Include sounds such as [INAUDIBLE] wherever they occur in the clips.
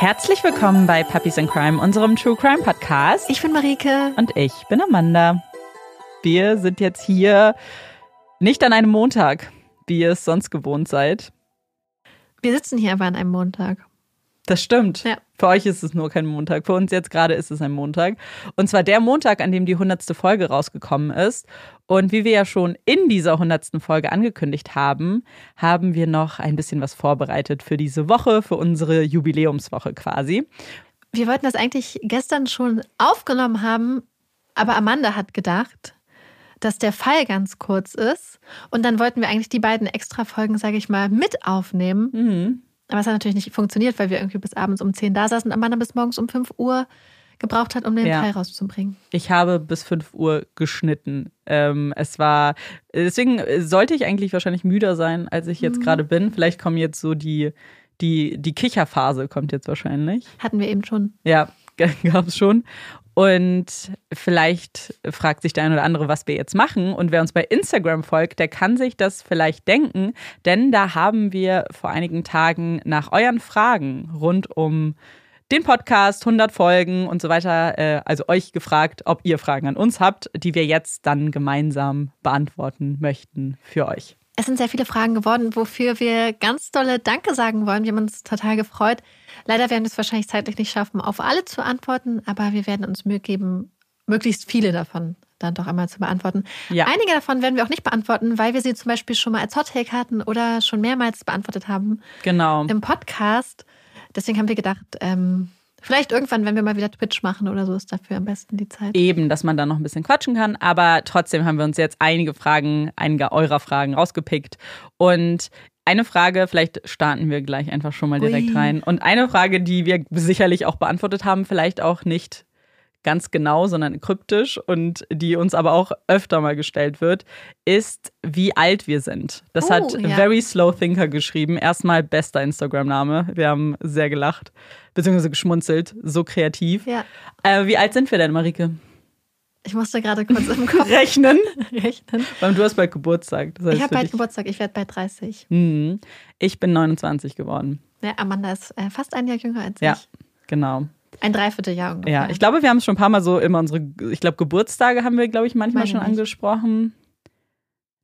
Herzlich willkommen bei Puppies and Crime, unserem True Crime Podcast. Ich bin Marike. Und ich bin Amanda. Wir sind jetzt hier nicht an einem Montag, wie ihr es sonst gewohnt seid. Wir sitzen hier aber an einem Montag. Das stimmt. Ja. Für euch ist es nur kein Montag. Für uns jetzt gerade ist es ein Montag. Und zwar der Montag, an dem die hundertste Folge rausgekommen ist. Und wie wir ja schon in dieser hundertsten Folge angekündigt haben, haben wir noch ein bisschen was vorbereitet für diese Woche, für unsere Jubiläumswoche quasi. Wir wollten das eigentlich gestern schon aufgenommen haben, aber Amanda hat gedacht, dass der Fall ganz kurz ist. Und dann wollten wir eigentlich die beiden extra Folgen, sage ich mal, mit aufnehmen. Mhm. Aber es hat natürlich nicht funktioniert, weil wir irgendwie bis abends um 10 da saßen und Amanda bis morgens um 5 Uhr gebraucht hat, um den Ja. Fall rauszubringen. Ich habe bis 5 Uhr geschnitten. Ähm, es war, deswegen sollte ich eigentlich wahrscheinlich müder sein, als ich jetzt gerade bin. Vielleicht kommen jetzt so die, die, die Kicherphase kommt jetzt wahrscheinlich. Hatten wir eben schon. Ja, [LAUGHS] gab es schon. Und vielleicht fragt sich der ein oder andere, was wir jetzt machen. Und wer uns bei Instagram folgt, der kann sich das vielleicht denken, denn da haben wir vor einigen Tagen nach euren Fragen rund um den Podcast, 100 Folgen und so weiter, äh, also euch gefragt, ob ihr Fragen an uns habt, die wir jetzt dann gemeinsam beantworten möchten für euch. Es sind sehr viele Fragen geworden, wofür wir ganz dolle Danke sagen wollen. Wir haben uns total gefreut. Leider werden wir es wahrscheinlich zeitlich nicht schaffen, auf alle zu antworten, aber wir werden uns Mühe geben, möglichst viele davon dann doch einmal zu beantworten. Ja. Einige davon werden wir auch nicht beantworten, weil wir sie zum Beispiel schon mal als Hottake hatten oder schon mehrmals beantwortet haben Genau. im Podcast. Deswegen haben wir gedacht, ähm, vielleicht irgendwann, wenn wir mal wieder Twitch machen oder so, ist dafür am besten die Zeit. Eben, dass man da noch ein bisschen quatschen kann. Aber trotzdem haben wir uns jetzt einige Fragen, einige eurer Fragen rausgepickt. Und eine Frage, vielleicht starten wir gleich einfach schon mal direkt Ui. rein. Und eine Frage, die wir sicherlich auch beantwortet haben, vielleicht auch nicht ganz genau, sondern kryptisch und die uns aber auch öfter mal gestellt wird, ist, wie alt wir sind. Das Oh, hat ja. Very Slow Thinker geschrieben. Erstmal bester Instagram-Name. Wir haben sehr gelacht, beziehungsweise geschmunzelt. So kreativ. Ja, Äh, wie alt sind wir denn, Marike? ich musste gerade kurz im [LAUGHS] Kopf Rechnen. rechnen. Weil du hast bald Geburtstag. Das heißt Ich habe bald Geburtstag, ich werde bald 30. Mhm. Ich bin 29 geworden. Ja, Amanda ist äh, fast ein Jahr jünger als Ja, ich. genau. Ein Dreivierteljahr ungefähr. Ja, ich glaube, wir haben es schon ein paar Mal so immer unsere, ich glaube, Geburtstage haben wir, glaube ich, manchmal Meine schon nicht. angesprochen.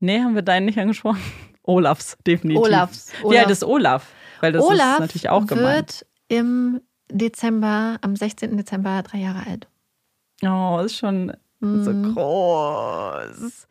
Nee, haben wir deinen nicht angesprochen? [LAUGHS] Olafs, definitiv. Olafs. Wie Olaf, alt ist Olaf? Weil das Olaf ist natürlich auch gemeint. wird im Dezember, am 16. Dezember drei Jahre alt. Oh, ist schon so Mhm. groß.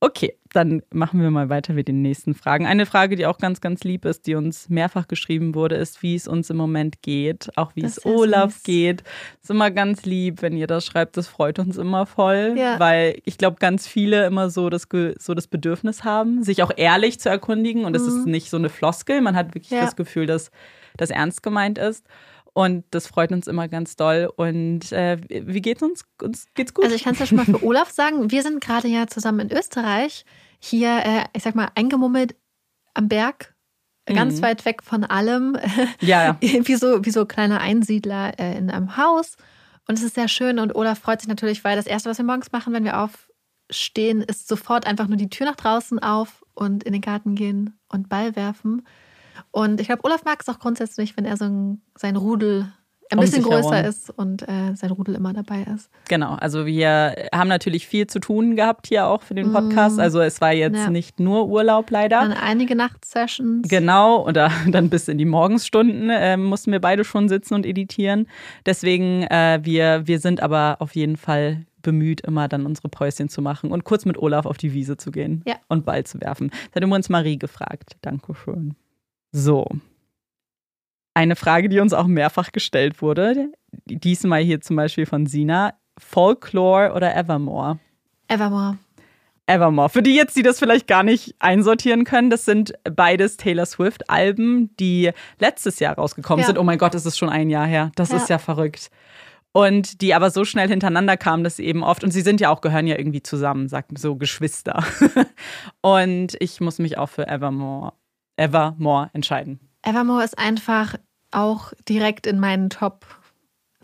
Okay, dann machen wir mal weiter mit den nächsten Fragen. Eine Frage, die auch ganz, ganz lieb ist, die uns mehrfach geschrieben wurde, ist, wie es uns im Moment geht. Auch wie Das es Olaf süß. geht. Ist immer ganz lieb, wenn ihr das schreibt. Das freut uns immer voll. Ja. Weil ich glaube, ganz viele immer so das, so das Bedürfnis haben, sich auch ehrlich zu erkundigen. Und es ist nicht so eine Floskel. Man hat wirklich Mhm. Ja. das Gefühl, dass das ernst gemeint ist. Und das freut uns immer ganz doll. Und äh, wie geht's uns? Uns geht's gut. Also ich kann es ja schon mal für Olaf sagen. Wir sind gerade ja zusammen in Österreich. Hier, äh, ich sag mal, eingemummelt am Berg. Ganz Mhm. weit weg von allem. ja, ja. [LAUGHS] wie, so, wie so kleine Einsiedler äh, in einem Haus. Und es ist sehr schön. Und Olaf freut sich natürlich, weil das Erste, was wir morgens machen, wenn wir aufstehen, ist sofort einfach nur die Tür nach draußen auf und in den Garten gehen und Ball werfen. Und ich glaube, Olaf mag es auch grundsätzlich, wenn er so ein, sein Rudel ein Um bisschen größer herum. ist und äh, sein Rudel immer dabei ist. Genau, also wir haben natürlich viel zu tun gehabt hier auch für den Podcast. Mhm. Also es war jetzt Ja. nicht nur Urlaub leider. Dann einige Nachtsessions. Genau, oder [LAUGHS] dann bis in die Morgensstunden äh, mussten wir beide schon sitzen und editieren. Deswegen, äh, wir, wir sind aber auf jeden Fall bemüht, immer dann unsere Päuschen zu machen und kurz mit Olaf auf die Wiese zu gehen Ja. und Ball zu werfen. Das hat übrigens Marie gefragt. Dankeschön. So. Eine Frage, die uns auch mehrfach gestellt wurde, diesmal hier zum Beispiel von Sina. Folklore oder Evermore? Evermore. Evermore. Für die jetzt, die das vielleicht gar nicht einsortieren können, das sind beides Taylor Swift-Alben, die letztes Jahr rausgekommen Ja. sind. Oh mein Gott, ist schon ein Jahr her. Das Ja. ist ja verrückt. Und die aber so schnell hintereinander kamen, dass sie eben oft, und sie sind ja auch, gehören ja irgendwie zusammen, sagt so Geschwister. [LAUGHS] und ich muss mich auch für Evermore, Evermore entscheiden. Evermore ist einfach auch direkt in meinen Top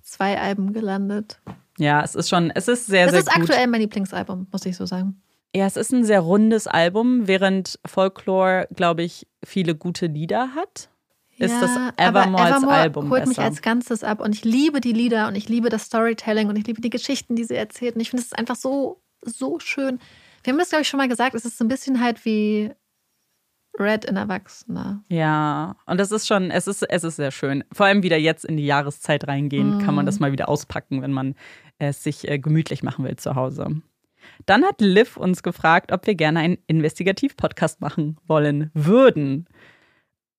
zwei Alben gelandet. Ja, es ist schon, es ist sehr, Das sehr ist gut. aktuell mein Lieblingsalbum, muss ich so sagen. Ja, es ist ein sehr rundes Album, während Folklore, glaube ich, viele gute Lieder hat. ist Ja, das aber Evermore, als Evermore Album holt besser. mich als Ganzes ab und ich liebe die Lieder und ich liebe das Storytelling und ich liebe die Geschichten, die sie erzählt und ich finde es ist einfach so, so schön. Wir haben das, glaube ich, schon mal gesagt, es ist so ein bisschen halt wie Red in Erwachsener. Ja, und das ist schon, es ist, es ist sehr schön. Vor allem wieder jetzt in die Jahreszeit reingehen, kann Mhm. man das mal wieder auspacken, wenn man es sich äh, gemütlich machen will zu Hause. Dann hat Liv uns gefragt, ob wir gerne einen Investigativ-Podcast machen wollen würden.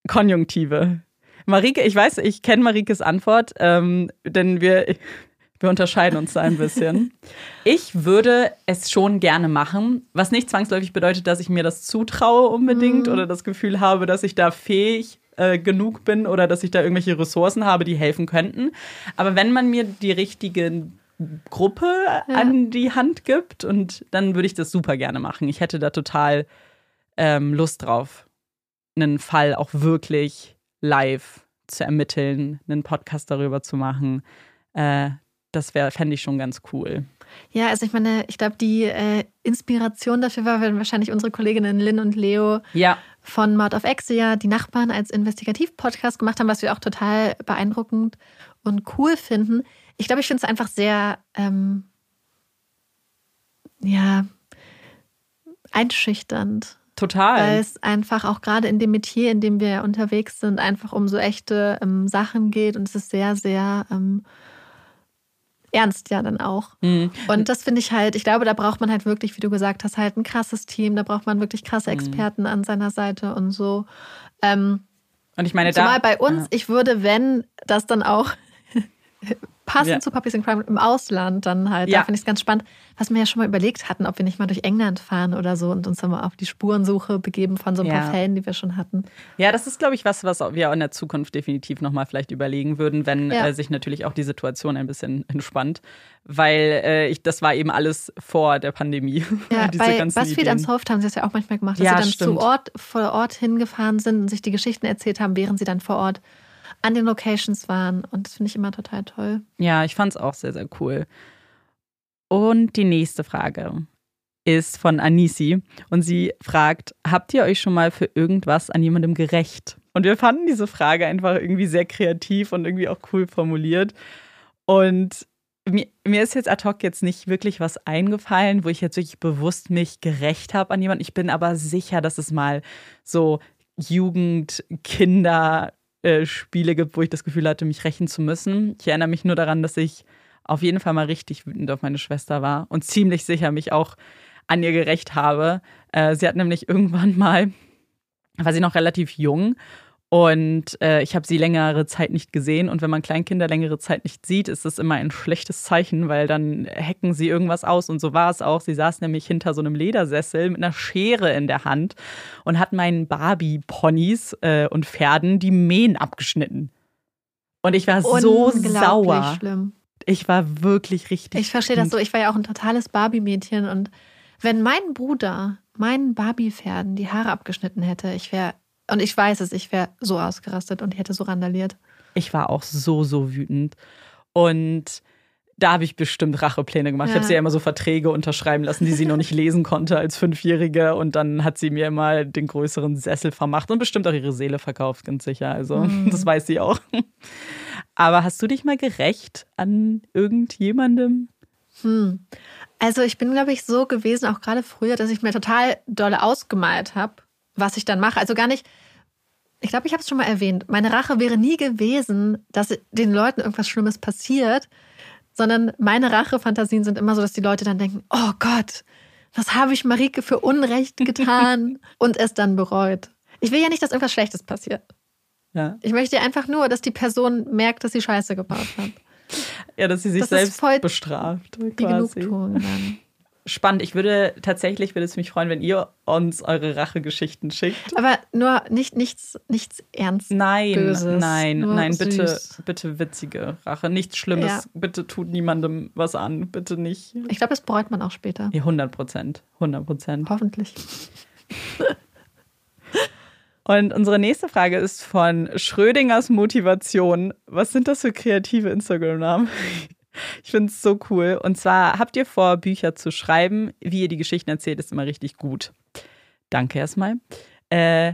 Konjunktive. Marike, ich weiß, ich kenne Marikes Antwort, ähm, denn wir, wir unterscheiden uns da ein bisschen. Ich würde es schon gerne machen, was nicht zwangsläufig bedeutet, dass ich mir das zutraue unbedingt Mhm. oder das Gefühl habe, dass ich da fähig äh, genug bin oder dass ich da irgendwelche Ressourcen habe, die helfen könnten. Aber wenn man mir die richtige Gruppe Ja. an die Hand gibt und dann würde ich das super gerne machen. Ich hätte da total ähm, Lust drauf, einen Fall auch wirklich live zu ermitteln, einen Podcast darüber zu machen. Äh, das wäre, fände ich schon ganz cool. Ja, also ich meine, ich glaube, die äh, Inspiration dafür war, wenn wahrscheinlich unsere Kolleginnen Lynn und Leo Ja, von Mord of Exe ja die Nachbarn als Investigativ-Podcast gemacht haben, was wir auch total beeindruckend und cool finden. Ich glaube, ich finde es einfach sehr, ähm, ja, einschüchternd, total. weil es einfach auch gerade in dem Metier, in dem wir unterwegs sind, einfach um so echte ähm, Sachen geht und es ist sehr, sehr ähm, ernst ja dann auch. Mhm. Und das finde ich halt, ich glaube, da braucht man halt wirklich, wie du gesagt hast, halt ein krasses Team, da braucht man wirklich krasse Mhm. Experten an seiner Seite und so. Ähm, Und ich meine, zumal da. bei uns, Ja. ich würde, wenn das dann auch passend Ja. zu Puppies in Crime im Ausland dann halt, Ja. da finde ich es ganz spannend, was wir ja schon mal überlegt hatten, ob wir nicht mal durch England fahren oder so und uns dann mal auf die Spurensuche begeben von so ein Ja. paar Fällen, die wir schon hatten. Ja, das ist, glaube ich, was, was wir auch in der Zukunft definitiv nochmal vielleicht überlegen würden, wenn äh, sich natürlich auch die Situation ein bisschen entspannt. Weil äh, ich, das war eben alles vor der Pandemie. [LAUGHS] Ja, Diese bei BuzzFeed. Unsolved haben sie das ja auch manchmal gemacht, dass sie dann stimmt. zu Ort, vor Ort hingefahren sind und sich die Geschichten erzählt haben, während sie dann vor Ort an den Locations waren. Und das finde ich immer total toll. Ja, ich fand es auch sehr, sehr cool. Und die nächste Frage ist von Anisi und sie fragt, habt ihr euch schon mal für irgendwas an jemandem gerecht? Und wir fanden diese Frage einfach irgendwie sehr kreativ und irgendwie auch cool formuliert. Und mir, mir ist jetzt ad hoc jetzt nicht wirklich was eingefallen, wo ich jetzt wirklich bewusst mich gerecht habe an jemanden. Ich bin aber sicher, dass es mal so Jugend, Kinder, äh, Spiele gibt, wo ich das Gefühl hatte, mich rächen zu müssen. Ich erinnere mich nur daran, dass ich auf jeden Fall mal richtig wütend auf meine Schwester war und ziemlich sicher mich auch an ihr gerecht habe. Äh, sie hat nämlich irgendwann mal, war sie noch relativ jung und äh, ich habe sie längere Zeit nicht gesehen. Und wenn man Kleinkinder längere Zeit nicht sieht, ist das immer ein schlechtes Zeichen, weil dann hacken sie irgendwas aus. Und so war es auch. Sie saß nämlich hinter so einem Ledersessel mit einer Schere in der Hand und hat meinen Barbie-Ponys äh, und Pferden die Mähen abgeschnitten. Und ich war so sauer. schlimm. Ich war wirklich richtig. Ich verstehe das so. Ich war ja auch ein totales Barbie-Mädchen. Und wenn mein Bruder meinen Barbie-Pferden die Haare abgeschnitten hätte, ich wäre, und ich weiß es, ich wäre so ausgerastet und ich hätte so randaliert. Ich war auch so, so wütend. Und da habe ich bestimmt Rachepläne gemacht. Ich Ja. habe sie ja immer so Verträge unterschreiben lassen, die sie noch nicht lesen konnte als Fünfjährige. Und dann hat sie mir immer den größeren Sessel vermacht und bestimmt auch ihre Seele verkauft, ganz sicher. Also, Mhm. [LAUGHS] das weiß sie auch. Aber hast du dich mal gerecht an irgendjemandem? Hm. Also ich bin, glaube ich, so gewesen, auch gerade früher, dass ich mir total dolle ausgemalt habe, was ich dann mache. Also gar nicht, ich glaube, ich habe es schon mal erwähnt, meine Rache wäre nie gewesen, dass den Leuten irgendwas Schlimmes passiert, sondern meine Rachefantasien sind immer so, dass die Leute dann denken, oh Gott, was habe ich Marike für Unrecht getan [LAUGHS] und es dann bereut. Ich will ja nicht, dass irgendwas Schlechtes passiert. Ja. Ich möchte einfach nur, dass die Person merkt, dass sie Scheiße gebaut hat. Ja, dass sie sich Das selbst bestraft. Die quasi. Genugtuung dann. Spannend. Ich würde tatsächlich, würde es mich freuen, wenn ihr uns eure Rachegeschichten schickt. Aber nur nicht nichts, nichts ernst. Nein, Böses, nein, nein, bitte, süß. bitte witzige Rache. Nichts Schlimmes. Ja. Bitte tut niemandem was an. Bitte nicht. Ich glaube, das bereut man auch später. Ja, 100 Prozent. 100 Prozent. Hoffentlich. [LAUGHS] Und unsere nächste Frage ist von Schrödingers Motivation. Was sind das für kreative Instagram-Namen? Ich finde es so cool. Und zwar habt ihr vor, Bücher zu schreiben. Wie ihr die Geschichten erzählt, ist immer richtig gut. Danke erstmal. Äh,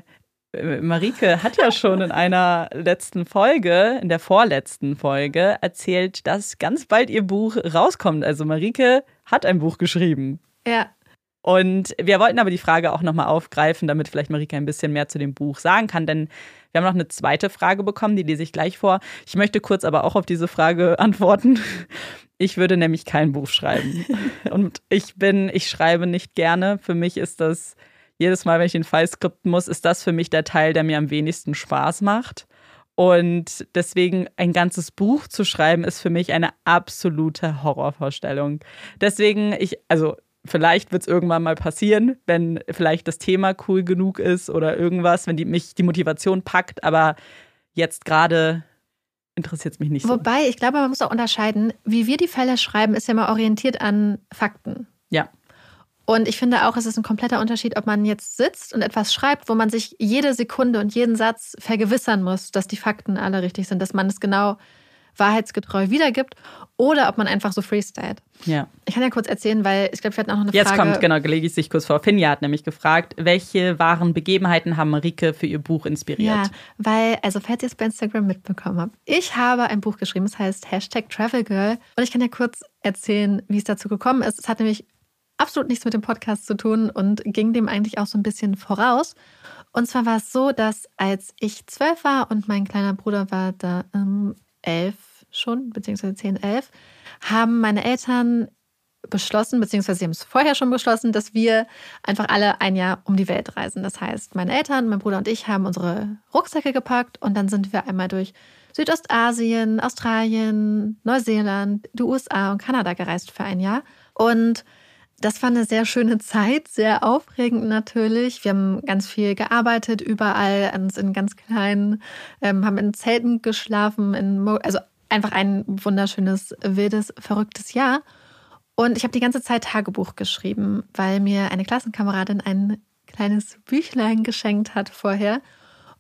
Marike hat ja schon in einer letzten Folge, in der vorletzten Folge, erzählt, dass ganz bald ihr Buch rauskommt. Also Marike hat ein Buch geschrieben. Ja. Und wir wollten aber die Frage auch nochmal aufgreifen, damit vielleicht Marike ein bisschen mehr zu dem Buch sagen kann, denn wir haben noch eine zweite Frage bekommen, die lese ich gleich vor. Ich möchte kurz aber auch auf diese Frage [LAUGHS] antworten. Ich würde nämlich kein Buch schreiben. [LAUGHS] Und ich bin, ich schreibe nicht gerne. Für mich ist das jedes Mal, wenn ich den Fall skripten muss, ist das für mich der Teil, der mir am wenigsten Spaß macht. Und deswegen ein ganzes Buch zu schreiben, ist für mich eine absolute Horrorvorstellung. Deswegen, ich, also vielleicht wird es irgendwann mal passieren, wenn vielleicht das Thema cool genug ist oder irgendwas, wenn die, mich die Motivation packt, aber jetzt gerade interessiert es mich nicht so. Wobei, ich glaube, man muss auch unterscheiden, wie wir die Fälle schreiben, ist ja mal orientiert an Fakten. Ja. Und ich finde auch, es ist ein kompletter Unterschied, ob man jetzt sitzt und etwas schreibt, wo man sich jede Sekunde und jeden Satz vergewissern muss, dass die Fakten alle richtig sind, dass man es genau wahrheitsgetreu wiedergibt oder ob man einfach so freestylt. Ja. Ich kann ja kurz erzählen, weil ich glaube, wir hatten auch noch eine Jetzt Frage. Jetzt kommt, genau, lege ich sich kurz vor. Finja hat nämlich gefragt, welche wahren Begebenheiten haben Marike für ihr Buch inspiriert? Ja, weil, also falls ihr es bei Instagram mitbekommen habt, ich habe ein Buch geschrieben, das heißt Hashtag Travel Girl und ich kann ja kurz erzählen, wie es dazu gekommen ist. Es hat nämlich absolut nichts mit dem Podcast zu tun und ging dem eigentlich auch so ein bisschen voraus. Und zwar war es so, dass als ich zwölf war und mein kleiner Bruder war da ähm, elf schon, beziehungsweise zehn, elf, haben meine Eltern beschlossen, beziehungsweise sie haben es vorher schon beschlossen, dass wir einfach alle ein Jahr um die Welt reisen. Das heißt, meine Eltern, mein Bruder und ich haben unsere Rucksäcke gepackt und dann sind wir einmal durch Südostasien, Australien, Neuseeland, die USA und Kanada gereist für ein Jahr. Und das war eine sehr schöne Zeit, sehr aufregend natürlich. Wir haben ganz viel gearbeitet, überall in ganz kleinen, ähm, haben in Zelten geschlafen, in, also einfach ein wunderschönes, wildes, verrücktes Jahr. Und ich habe die ganze Zeit Tagebuch geschrieben, weil mir eine Klassenkameradin ein kleines Büchlein geschenkt hat vorher.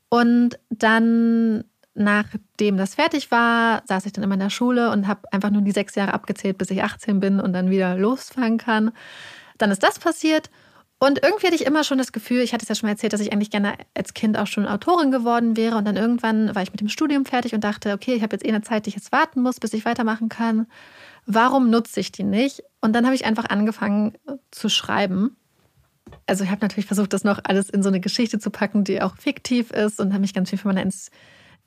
Und dann nachdem das fertig war, saß ich dann immer in der Schule und habe einfach nur die sechs Jahre abgezählt, bis ich 18 bin und dann wieder losfahren kann. Dann ist das passiert. Und irgendwie hatte ich immer schon das Gefühl, ich hatte es ja schon mal erzählt, dass ich eigentlich gerne als Kind auch schon Autorin geworden wäre. Und dann irgendwann war ich mit dem Studium fertig und dachte, okay, ich habe jetzt eh eine Zeit, die ich jetzt warten muss, bis ich weitermachen kann. Warum nutze ich die nicht? Und dann habe ich einfach angefangen zu schreiben. Also ich habe natürlich versucht, das noch alles in so eine Geschichte zu packen, die auch fiktiv ist und habe mich ganz viel von meiner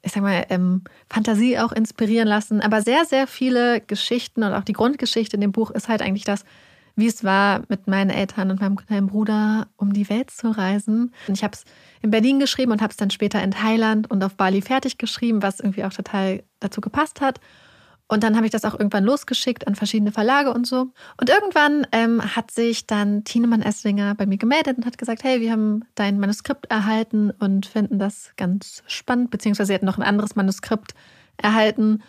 ich sag mal, ähm, Fantasie auch inspirieren lassen. Aber sehr, sehr viele Geschichten und auch die Grundgeschichte in dem Buch ist halt eigentlich das, wie es war, mit meinen Eltern und meinem kleinen Bruder um die Welt zu reisen. Und ich habe es in Berlin geschrieben und habe es dann später in Thailand und auf Bali fertig geschrieben, was irgendwie auch total dazu gepasst hat. Und dann habe ich das auch irgendwann losgeschickt an verschiedene Verlage und so. Und irgendwann ähm, hat sich dann Tinemann Esslinger bei mir gemeldet und hat gesagt, hey, wir haben dein Manuskript erhalten und finden das ganz spannend, beziehungsweise sie hatten noch ein anderes Manuskript erhalten.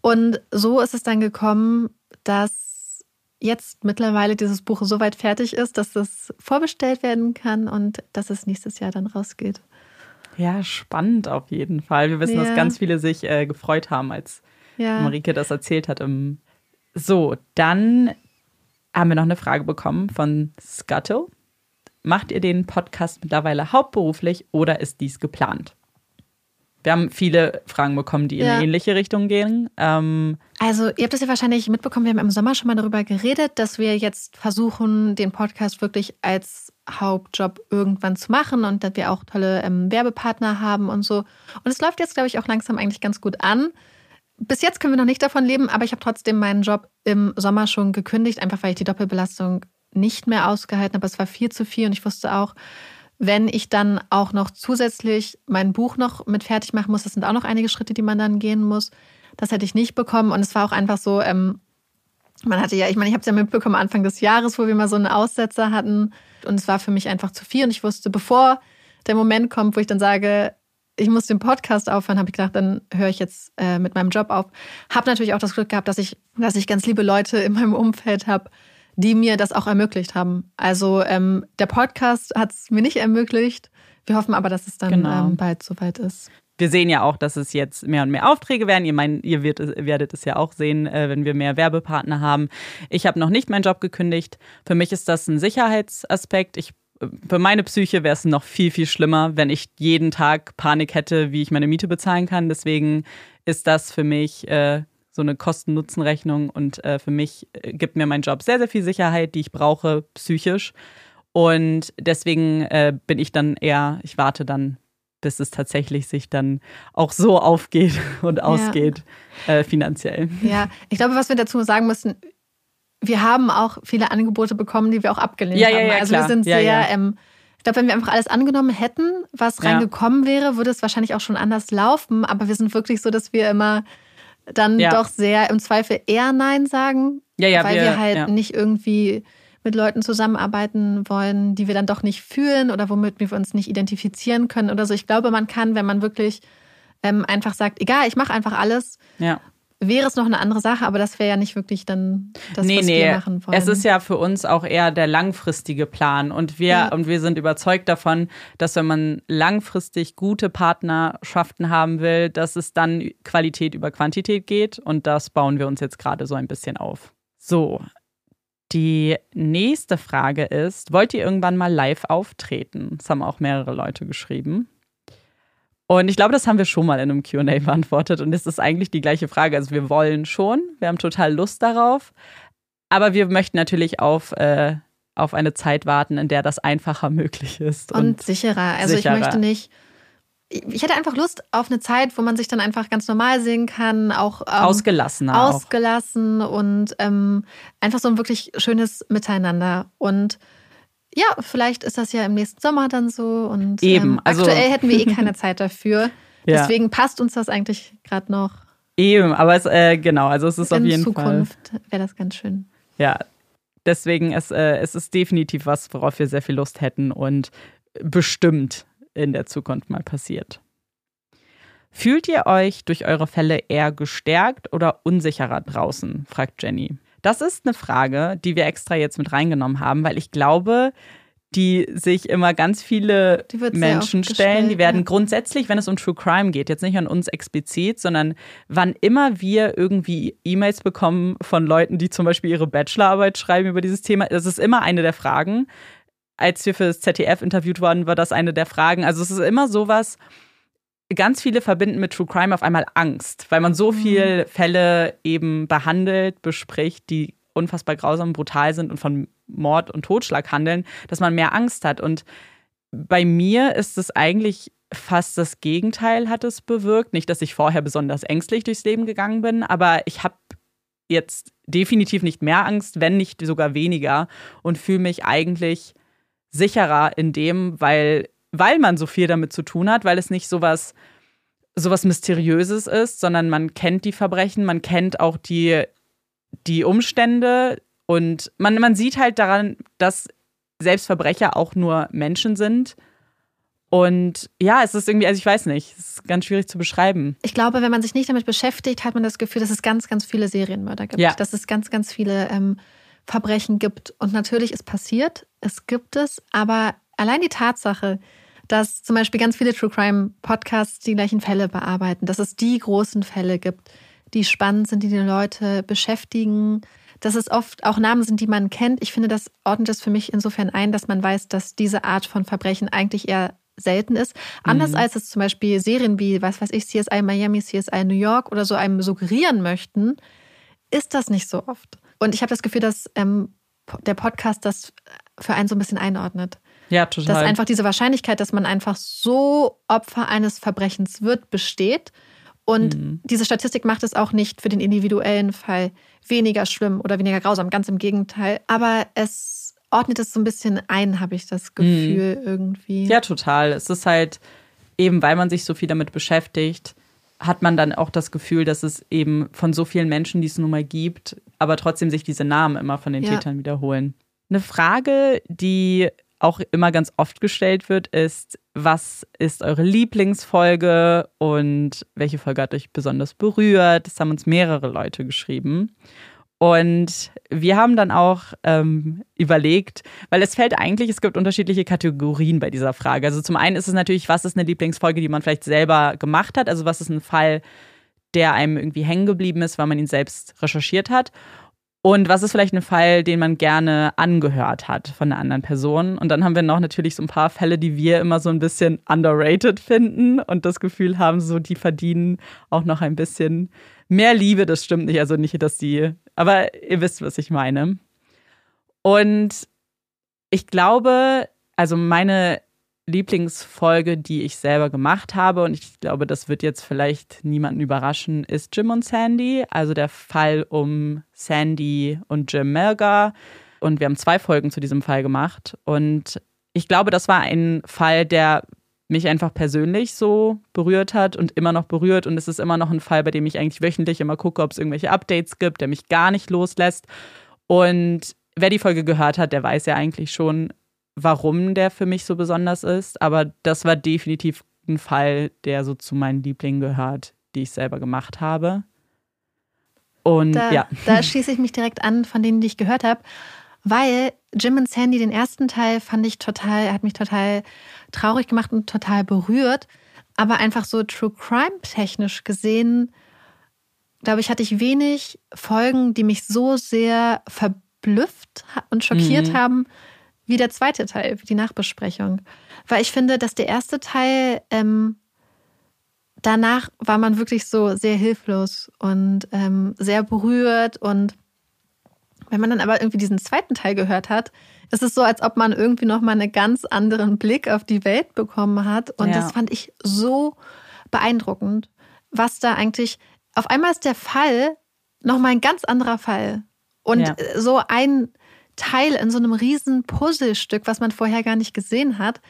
Und so ist es dann gekommen, dass jetzt mittlerweile dieses Buch so weit fertig ist, dass es vorbestellt werden kann und dass es nächstes Jahr dann rausgeht. Ja, spannend auf jeden Fall. Wir wissen, ja. dass ganz viele sich äh, gefreut haben, als ja. Marike das erzählt hat. So, dann haben wir noch eine Frage bekommen von Scuttle. Macht ihr den Podcast mittlerweile hauptberuflich oder ist dies geplant? Wir haben viele Fragen bekommen, die in ja. ähnliche Richtungen gehen. Ähm also, ihr habt es ja wahrscheinlich mitbekommen, wir haben im Sommer schon mal darüber geredet, dass wir jetzt versuchen, den Podcast wirklich als Hauptjob irgendwann zu machen und dass wir auch tolle ähm, Werbepartner haben und so. Und es läuft jetzt, glaube ich, auch langsam eigentlich ganz gut an bis jetzt können wir noch nicht davon leben, aber ich habe trotzdem meinen Job im Sommer schon gekündigt, einfach weil ich die Doppelbelastung nicht mehr ausgehalten habe. Es war viel zu viel und ich wusste auch, wenn ich dann auch noch zusätzlich mein Buch noch mit fertig machen muss, das sind auch noch einige Schritte, die man dann gehen muss. Das hätte ich nicht bekommen und es war auch einfach so, ähm, man hatte ja, ich meine, ich habe es ja mitbekommen Anfang des Jahres, wo wir mal so einen Aussetzer hatten und es war für mich einfach zu viel und ich wusste, bevor der Moment kommt, wo ich dann sage, ich muss den Podcast aufhören, habe ich gedacht, dann höre ich jetzt äh, mit meinem Job auf. Habe natürlich auch das Glück gehabt, dass ich, dass ich ganz liebe Leute in meinem Umfeld habe, die mir das auch ermöglicht haben. Also ähm, der Podcast hat es mir nicht ermöglicht. Wir hoffen aber, dass es dann genau. ähm, bald soweit ist. Wir sehen ja auch, dass es jetzt mehr und mehr Aufträge werden. Ihr, mein, ihr werdet, werdet es ja auch sehen, äh, wenn wir mehr Werbepartner haben. Ich habe noch nicht meinen Job gekündigt. Für mich ist das ein Sicherheitsaspekt. Ich für meine Psyche wäre es noch viel, viel schlimmer, wenn ich jeden Tag Panik hätte, wie ich meine Miete bezahlen kann. Deswegen ist das für mich äh, so eine Kosten-Nutzen-Rechnung und äh, für mich äh, gibt mir mein Job sehr, sehr viel Sicherheit, die ich brauche psychisch. Und deswegen äh, bin ich dann eher, ich warte dann, bis es tatsächlich sich dann auch so aufgeht [LAUGHS] und ausgeht ja. äh, finanziell. Ja, ich glaube, was wir dazu sagen müssen, wir haben auch viele Angebote bekommen, die wir auch abgelehnt ja, haben. Ja, ja, also klar. wir sind sehr, ähm, ich glaube, wenn wir einfach alles angenommen hätten, was reingekommen wäre, würde es wahrscheinlich auch schon anders laufen. Aber wir sind wirklich so, dass wir immer dann doch sehr im Zweifel eher Nein sagen, ja, weil wir, wir halt nicht irgendwie mit Leuten zusammenarbeiten wollen, die wir dann doch nicht fühlen oder womit wir uns nicht identifizieren können oder so. Ich glaube, man kann, wenn man wirklich ähm, einfach sagt, egal, ich mache einfach alles, ja. Wäre es noch eine andere Sache, aber das wäre ja nicht wirklich dann das, nee, was nee. wir machen wollen. Es ist ja für uns auch eher der langfristige Plan und wir Ja. und wir sind überzeugt davon, dass wenn man langfristig gute Partnerschaften haben will, dass es dann Qualität über Quantität geht und das bauen wir uns jetzt gerade so ein bisschen auf. So, die nächste Frage ist, wollt ihr irgendwann mal live auftreten? Das haben auch mehrere Leute geschrieben. Und ich glaube, das haben wir schon mal in einem QA [LAUGHS] beantwortet. Und es ist eigentlich die gleiche Frage. Also wir wollen schon, wir haben total Lust darauf. Aber wir möchten natürlich auf, äh, auf eine Zeit warten, in der das einfacher möglich ist. und, sicherer. Also sicherer. ich möchte nicht. Ich hätte einfach Lust auf eine Zeit, wo man sich dann einfach ganz normal sehen kann, auch ähm, ausgelassener auch. ausgelassen und ähm, einfach so ein wirklich schönes Miteinander. Und ja, vielleicht ist das ja im nächsten Sommer dann so. Und Eben, ähm, also- aktuell hätten wir eh [LAUGHS] keine Zeit dafür. Ja. Deswegen passt uns das eigentlich gerade noch. Eben, aber es, äh, genau, also es ist auf In jeden Fall. Zukunft wäre das ganz schön. Ja, deswegen es, äh, es ist definitiv was, worauf wir sehr viel Lust hätten und bestimmt in der Zukunft mal passiert. Fühlt ihr euch durch eure Fälle eher gestärkt oder unsicherer draußen? fragt Jenny. Das ist eine Frage, die wir extra jetzt mit reingenommen haben, weil ich glaube, die sich immer ganz viele Menschen stellen. Die werden ja. grundsätzlich, wenn es um True Crime geht, jetzt nicht an uns explizit, sondern wann immer wir irgendwie E-Mails bekommen von Leuten, die zum Beispiel ihre Bachelorarbeit schreiben über dieses Thema, das ist immer eine der Fragen. Als wir für das ZDF interviewt wurden, war das eine der Fragen. Also es ist immer sowas, ganz viele verbinden mit True Crime auf einmal Angst, weil man so viel Fälle eben behandelt, bespricht, die unfassbar grausam, brutal sind und von Mord und Totschlag handeln, dass man mehr Angst hat. Und bei mir ist es eigentlich fast das Gegenteil hat es bewirkt. Nicht, dass ich vorher besonders ängstlich durchs Leben gegangen bin, aber ich habe jetzt definitiv nicht mehr Angst, wenn nicht sogar weniger und fühle mich eigentlich sicherer in dem, weil, weil man so viel damit zu tun hat, weil es nicht sowas, sowas Mysteriöses ist, sondern man kennt die Verbrechen, man kennt auch die, die Umstände und man, man sieht halt daran, dass selbst Verbrecher auch nur Menschen sind. Und ja, es ist irgendwie, also ich weiß nicht, es ist ganz schwierig zu beschreiben. Ich glaube, wenn man sich nicht damit beschäftigt, hat man das Gefühl, dass es ganz, ganz viele Serienmörder gibt. Ja. Dass es ganz, ganz viele ähm, Verbrechen gibt. Und natürlich ist passiert, es gibt es, aber allein die Tatsache, dass zum Beispiel ganz viele True Crime Podcasts die gleichen Fälle bearbeiten, dass es die großen Fälle gibt, die spannend sind, die die Leute beschäftigen, dass es oft auch Namen sind, die man kennt. Ich finde, das ordnet es für mich insofern ein, dass man weiß, dass diese Art von Verbrechen eigentlich eher selten ist. Anders Mhm. als es zum Beispiel Serien wie, was weiß ich, CSI Miami, CSI New York oder so einem suggerieren möchten, ist das nicht so oft. Und ich habe das Gefühl, dass ähm, der Podcast das für einen so ein bisschen einordnet. Ja, Dass total. einfach diese Wahrscheinlichkeit, dass man einfach so Opfer eines Verbrechens wird, besteht. Und Mhm. diese Statistik macht es auch nicht für den individuellen Fall weniger schlimm oder weniger grausam, ganz im Gegenteil. Aber es ordnet es so ein bisschen ein, habe ich das Gefühl irgendwie. Mhm. Ja, total. Es ist halt eben, weil man sich so viel damit beschäftigt, hat man dann auch das Gefühl, dass es eben von so vielen Menschen, die es nun mal gibt, aber trotzdem sich diese Namen immer von den Ja. Tätern wiederholen. Eine Frage, die auch immer ganz oft gestellt wird, ist, was ist eure Lieblingsfolge und welche Folge hat euch besonders berührt? Das haben uns mehrere Leute geschrieben. Und wir haben dann auch ähm, überlegt, weil es fällt eigentlich, es gibt unterschiedliche Kategorien bei dieser Frage. Also zum einen ist es natürlich, was ist eine Lieblingsfolge, die man vielleicht selber gemacht hat? Also was ist ein Fall, der einem irgendwie hängen geblieben ist, weil man ihn selbst recherchiert hat? Und was ist vielleicht ein Fall, den man gerne angehört hat von einer anderen Person? Und dann haben wir noch natürlich so ein paar Fälle, die wir immer so ein bisschen underrated finden und das Gefühl haben, so die verdienen auch noch ein bisschen mehr Liebe. Das stimmt nicht, also nicht, dass die, aber ihr wisst, was ich meine. Und ich glaube, also meine Lieblingsfolge, die ich selber gemacht habe, und ich glaube, das wird jetzt vielleicht niemanden überraschen, ist Jim und Sandy, also der Fall um Sandy und Jim Melgar. Und wir haben zwei Folgen zu diesem Fall gemacht. Und ich glaube, das war ein Fall, der mich einfach persönlich so berührt hat und immer noch berührt. Und es ist immer noch ein Fall, bei dem ich eigentlich wöchentlich immer gucke, ob es irgendwelche Updates gibt, der mich gar nicht loslässt. Und wer die Folge gehört hat, der weiß ja eigentlich schon, warum der für mich so besonders ist, aber das war definitiv ein Fall, der so zu meinen Lieblingen gehört, die ich selber gemacht habe. Und da, ja. Da schließe ich mich direkt an von denen, die ich gehört habe, weil Jim und Sandy, den ersten Teil, fand ich total, hat mich total traurig gemacht und total berührt. Aber einfach so True Crime technisch gesehen, glaube ich, hatte ich wenig Folgen, die mich so sehr verblüfft und schockiert mhm. haben, wie der zweite Teil, wie die Nachbesprechung. Weil ich finde, dass der erste Teil, ähm, danach war man wirklich so sehr hilflos und ähm, sehr berührt. Und wenn man dann aber irgendwie diesen zweiten Teil gehört hat, ist es so, als ob man irgendwie nochmal einen ganz anderen Blick auf die Welt bekommen hat. Und ja. das fand ich so beeindruckend, was da eigentlich, auf einmal ist der Fall nochmal ein ganz anderer Fall. Und ja. so ein, Teil in so einem riesen Puzzlestück, was man vorher gar nicht gesehen hat.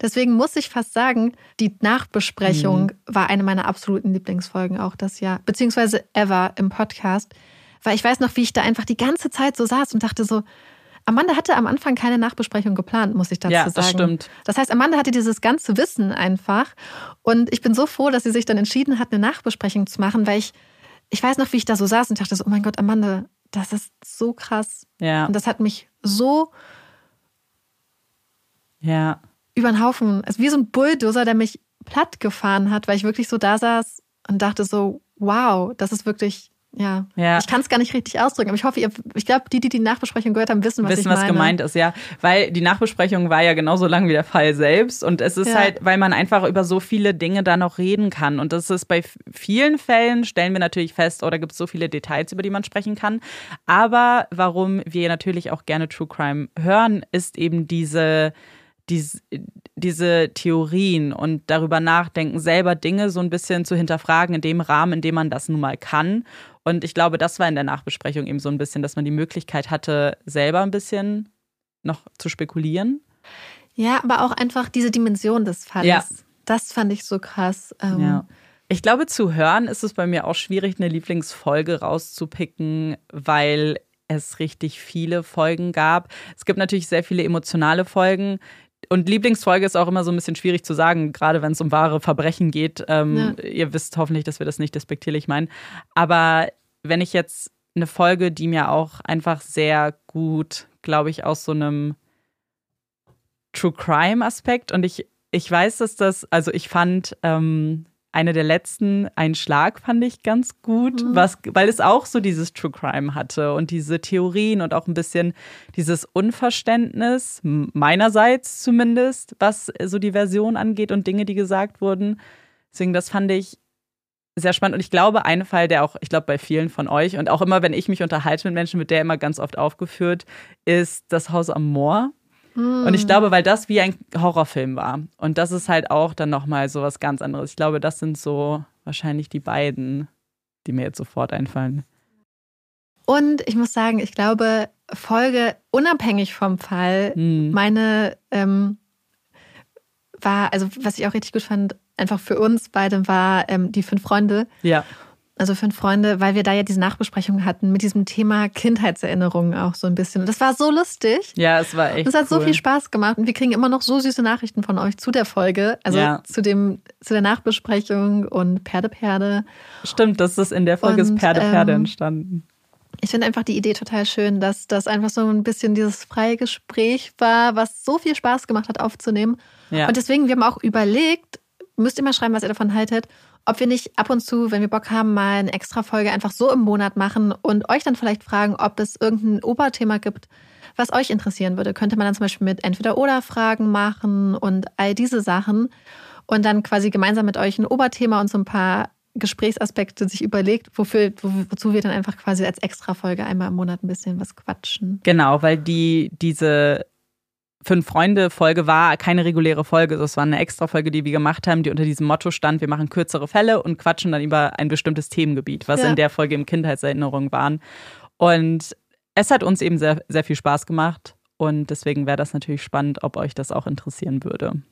Deswegen muss ich fast sagen, die Nachbesprechung mhm. war eine meiner absoluten Lieblingsfolgen auch das Jahr, beziehungsweise ever im Podcast. Weil ich weiß noch, wie ich da einfach die ganze Zeit so saß und dachte so, Amanda hatte am Anfang keine Nachbesprechung geplant, muss ich dazu ja, sagen. Das stimmt. Das heißt, Amanda hatte dieses ganze Wissen einfach. Und ich bin so froh, dass sie sich dann entschieden hat, eine Nachbesprechung zu machen, weil ich, ich weiß noch, wie ich da so saß und dachte so, oh mein Gott, Amanda, das ist so krass. Ja. Und das hat mich so ja. über den Haufen, also wie so ein Bulldozer, der mich platt gefahren hat, weil ich wirklich so da saß und dachte so, wow, das ist wirklich ja. ja. Ich kann es gar nicht richtig ausdrücken, aber ich hoffe, ihr, ich glaube, die, die die Nachbesprechung gehört haben, wissen, was wissen, ich meine. was gemeint ist, ja. Weil die Nachbesprechung war ja genauso lang wie der Fall selbst. Und es ist ja. halt, weil man einfach über so viele Dinge da noch reden kann. Und das ist bei vielen Fällen, stellen wir natürlich fest, oder oh, gibt es so viele Details, über die man sprechen kann. Aber warum wir natürlich auch gerne True Crime hören, ist eben diese diese, diese Theorien und darüber nachdenken, selber Dinge so ein bisschen zu hinterfragen in dem Rahmen, in dem man das nun mal kann. Und ich glaube, das war in der Nachbesprechung eben so ein bisschen, dass man die Möglichkeit hatte, selber ein bisschen noch zu spekulieren. Ja, aber auch einfach diese Dimension des Falles. Ja. Das fand ich so krass. Ähm ja. Ich glaube, zu hören ist es bei mir auch schwierig, eine Lieblingsfolge rauszupicken, weil es richtig viele Folgen gab. Es gibt natürlich sehr viele emotionale Folgen, und Lieblingsfolge ist auch immer so ein bisschen schwierig zu sagen, gerade wenn es um wahre Verbrechen geht. Ähm, ja. Ihr wisst hoffentlich, dass wir das nicht despektierlich meinen. Aber wenn ich jetzt eine Folge, die mir auch einfach sehr gut, glaube ich, aus so einem True Crime Aspekt und ich, ich weiß, dass das, also ich fand ähm, eine der letzten, ein Schlag fand ich ganz gut, mhm. was, weil es auch so dieses True Crime hatte und diese Theorien und auch ein bisschen dieses Unverständnis, meinerseits zumindest, was so die Version angeht und Dinge, die gesagt wurden. Deswegen, das fand ich sehr spannend. Und ich glaube, ein Fall, der auch, ich glaube, bei vielen von euch und auch immer, wenn ich mich unterhalte mit Menschen, wird der immer ganz oft aufgeführt, ist das Haus am Moor. Und ich glaube, weil das wie ein Horrorfilm war. Und das ist halt auch dann nochmal so was ganz anderes. Ich glaube, das sind so wahrscheinlich die beiden, die mir jetzt sofort einfallen. Und ich muss sagen, ich glaube, Folge unabhängig vom Fall, hm. meine ähm, war, also was ich auch richtig gut fand, einfach für uns beide war ähm, die fünf Freunde. Ja also fünf Freunde, weil wir da ja diese Nachbesprechung hatten mit diesem Thema Kindheitserinnerungen auch so ein bisschen. Und das war so lustig. Ja, es war echt. Es hat cool. so viel Spaß gemacht und wir kriegen immer noch so süße Nachrichten von euch zu der Folge, also ja. zu dem zu der Nachbesprechung und Perde Perde. Stimmt, das ist in der Folge und, ist Perde Perde ähm, entstanden. Ich finde einfach die Idee total schön, dass das einfach so ein bisschen dieses freie Gespräch war, was so viel Spaß gemacht hat aufzunehmen. Ja. Und deswegen, wir haben auch überlegt, müsst ihr mal schreiben, was ihr davon haltet, ob wir nicht ab und zu, wenn wir Bock haben, mal eine extra Folge einfach so im Monat machen und euch dann vielleicht fragen, ob es irgendein Oberthema gibt, was euch interessieren würde. Könnte man dann zum Beispiel mit Entweder-Oder-Fragen machen und all diese Sachen und dann quasi gemeinsam mit euch ein Oberthema und so ein paar Gesprächsaspekte sich überlegt, wofür, wozu wir dann einfach quasi als Extra-Folge einmal im Monat ein bisschen was quatschen. Genau, weil die, diese Fünf-Freunde-Folge war keine reguläre Folge, das war eine Extra-Folge, die wir gemacht haben, die unter diesem Motto stand, wir machen kürzere Fälle und quatschen dann über ein bestimmtes Themengebiet, was ja. in der Folge im Kindheitserinnerung waren. Und es hat uns eben sehr, sehr viel Spaß gemacht und deswegen wäre das natürlich spannend, ob euch das auch interessieren würde.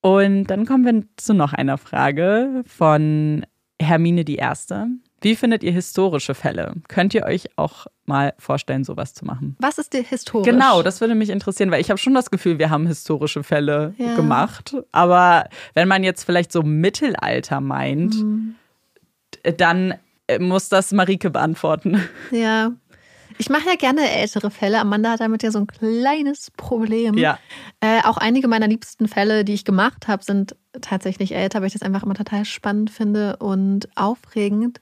Und dann kommen wir zu noch einer Frage von Hermine die Erste. Wie findet ihr historische Fälle? Könnt ihr euch auch mal vorstellen, sowas zu machen? Was ist dir historisch? Genau, das würde mich interessieren, weil ich habe schon das Gefühl, wir haben historische Fälle ja. gemacht. Aber wenn man jetzt vielleicht so Mittelalter meint, mhm. dann muss das Marike beantworten. [LAUGHS] Ja, ich mache ja gerne ältere Fälle. Amanda hat damit ja so ein kleines Problem. Ja. Äh, auch einige meiner liebsten Fälle, die ich gemacht habe, sind tatsächlich älter, weil ich das einfach immer total spannend finde und aufregend.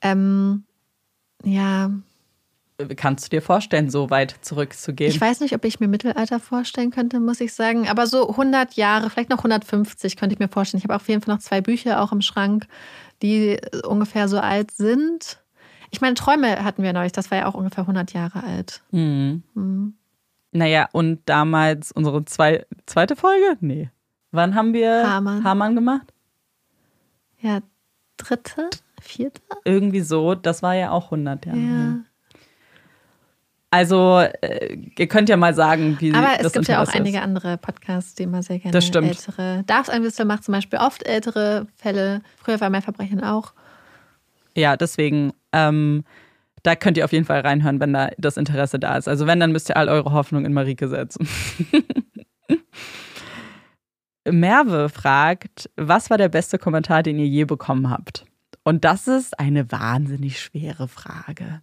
Ähm, ja. Kannst du dir vorstellen, so weit zurückzugehen? Ich weiß nicht, ob ich mir Mittelalter vorstellen könnte, muss ich sagen. Aber so 100 Jahre, vielleicht noch 150 könnte ich mir vorstellen. Ich habe auf jeden Fall noch zwei Bücher auch im Schrank, die ungefähr so alt sind. Ich meine, Träume hatten wir neulich, das war ja auch ungefähr 100 Jahre alt. Mhm. Mhm. Naja, und damals unsere zwei, zweite Folge? Nee. Wann haben wir Hamann, Hamann gemacht? Ja, dritte, vierte? Irgendwie so, das war ja auch 100 Jahre. Ja. Also, äh, ihr könnt ja mal sagen, wie Aber es gibt ja auch einige andere Podcasts, die immer sehr gerne das stimmt. ältere. Darf's ein Wissler macht zum Beispiel oft ältere Fälle. Früher war mehr Verbrechen auch. Ja, deswegen, ähm, da könnt ihr auf jeden Fall reinhören, wenn da das Interesse da ist. Also wenn, dann müsst ihr all eure Hoffnung in Marike setzen. [LAUGHS] Merve fragt, was war der beste Kommentar, den ihr je bekommen habt? Und das ist eine wahnsinnig schwere Frage.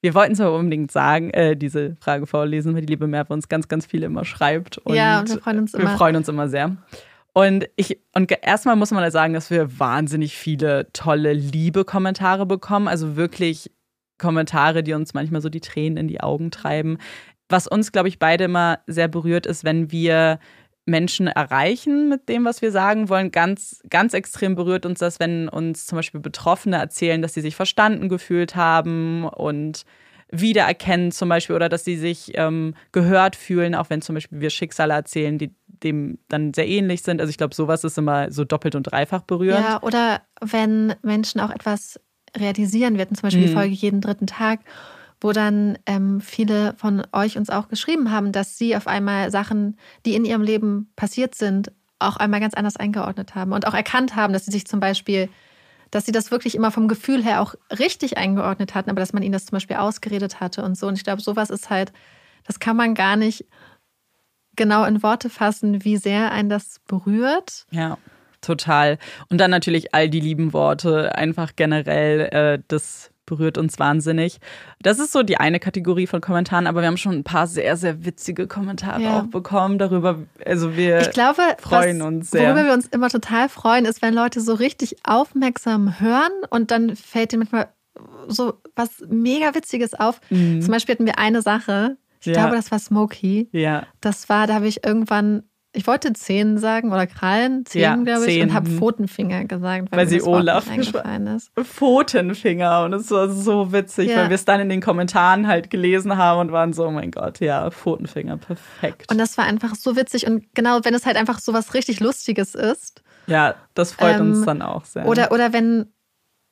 Wir wollten es aber unbedingt sagen, äh, diese Frage vorlesen, weil die liebe Merve uns ganz, ganz viele immer schreibt. Und ja, und wir freuen uns immer. Wir freuen uns immer sehr. Und ich, und erstmal muss man sagen, dass wir wahnsinnig viele tolle Liebe-Kommentare bekommen. Also wirklich Kommentare, die uns manchmal so die Tränen in die Augen treiben. Was uns, glaube ich, beide immer sehr berührt ist, wenn wir Menschen erreichen mit dem, was wir sagen wollen. Ganz, ganz extrem berührt uns das, wenn uns zum Beispiel Betroffene erzählen, dass sie sich verstanden gefühlt haben und wiedererkennen zum Beispiel oder dass sie sich ähm, gehört fühlen, auch wenn zum Beispiel wir Schicksale erzählen, die dem dann sehr ähnlich sind. Also ich glaube, sowas ist immer so doppelt und dreifach berührend. Ja, oder wenn Menschen auch etwas realisieren. Wir hatten zum Beispiel mhm. die Folge jeden dritten Tag, wo dann ähm, viele von euch uns auch geschrieben haben, dass sie auf einmal Sachen, die in ihrem Leben passiert sind, auch einmal ganz anders eingeordnet haben und auch erkannt haben, dass sie sich zum Beispiel dass sie das wirklich immer vom Gefühl her auch richtig eingeordnet hatten, aber dass man ihnen das zum Beispiel ausgeredet hatte und so. Und ich glaube, sowas ist halt, das kann man gar nicht genau in Worte fassen, wie sehr einen das berührt. Ja. Total. Und dann natürlich all die lieben Worte, einfach generell äh, das berührt uns wahnsinnig. Das ist so die eine Kategorie von Kommentaren, aber wir haben schon ein paar sehr, sehr witzige Kommentare ja. auch bekommen darüber. Also wir ich glaube, freuen was, uns sehr. Worüber wir uns immer total freuen, ist, wenn Leute so richtig aufmerksam hören und dann fällt ihnen manchmal so was mega Witziges auf. Mhm. Zum Beispiel hatten wir eine Sache, ich ja. glaube, das war Smokey. Ja. Das war, da habe ich irgendwann ich wollte Zehen sagen oder Krallen, Zehen, ja, glaube ich, und habe Pfotenfinger gesagt, weil, weil sie Olaf [LAUGHS] ist. Pfotenfinger und es war so witzig, ja. weil wir es dann in den Kommentaren halt gelesen haben und waren so, oh mein Gott, ja, Pfotenfinger, perfekt. Und das war einfach so witzig und genau, wenn es halt einfach so was richtig Lustiges ist. Ja, das freut ähm, uns dann auch sehr. Oder, oder wenn,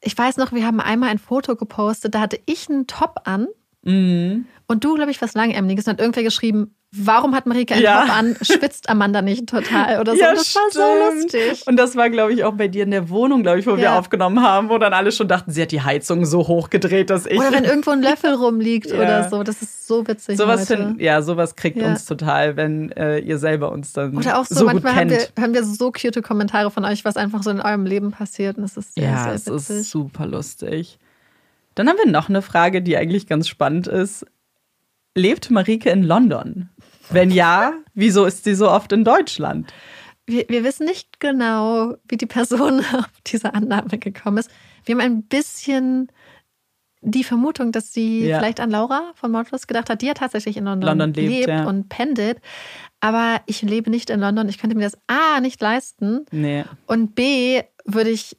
ich weiß noch, wir haben einmal ein Foto gepostet, da hatte ich einen Top an mhm. und du, glaube ich, was Langärmliches und hat irgendwer geschrieben, warum hat Marike einen ja. Top an? Schwitzt Amanda nicht total oder so? Ja, das war so lustig. Und das war, glaube ich, auch bei dir in der Wohnung, glaube ich, wo ja. wir aufgenommen haben, wo dann alle schon dachten, sie hat die Heizung so hochgedreht, dass ich. Oder wenn irgendwo ein Löffel [LAUGHS] rumliegt ja. oder so. Das ist so witzig. Sowas find, ja, sowas kriegt uns total, wenn äh, ihr selber uns dann. Oder auch so, so manchmal haben wir, haben wir so cute Kommentare von euch, was einfach so in eurem Leben passiert. Und das ist sehr, ja, sehr witzig. es ist super lustig. Dann haben wir noch eine Frage, die eigentlich ganz spannend ist. Lebt Marike in London? Wenn ja, wieso ist sie so oft in Deutschland? wir, wir wissen nicht genau, wie die Person [LAUGHS] auf diese Annahme gekommen ist. Wir haben ein bisschen die Vermutung, dass sie Ja. vielleicht an Laura von Mordlust gedacht hat, die ja tatsächlich in London, London lebt, lebt ja. und pendelt. Aber ich lebe nicht in London. Ich könnte mir das A nicht leisten. Nee. Und B würde ich,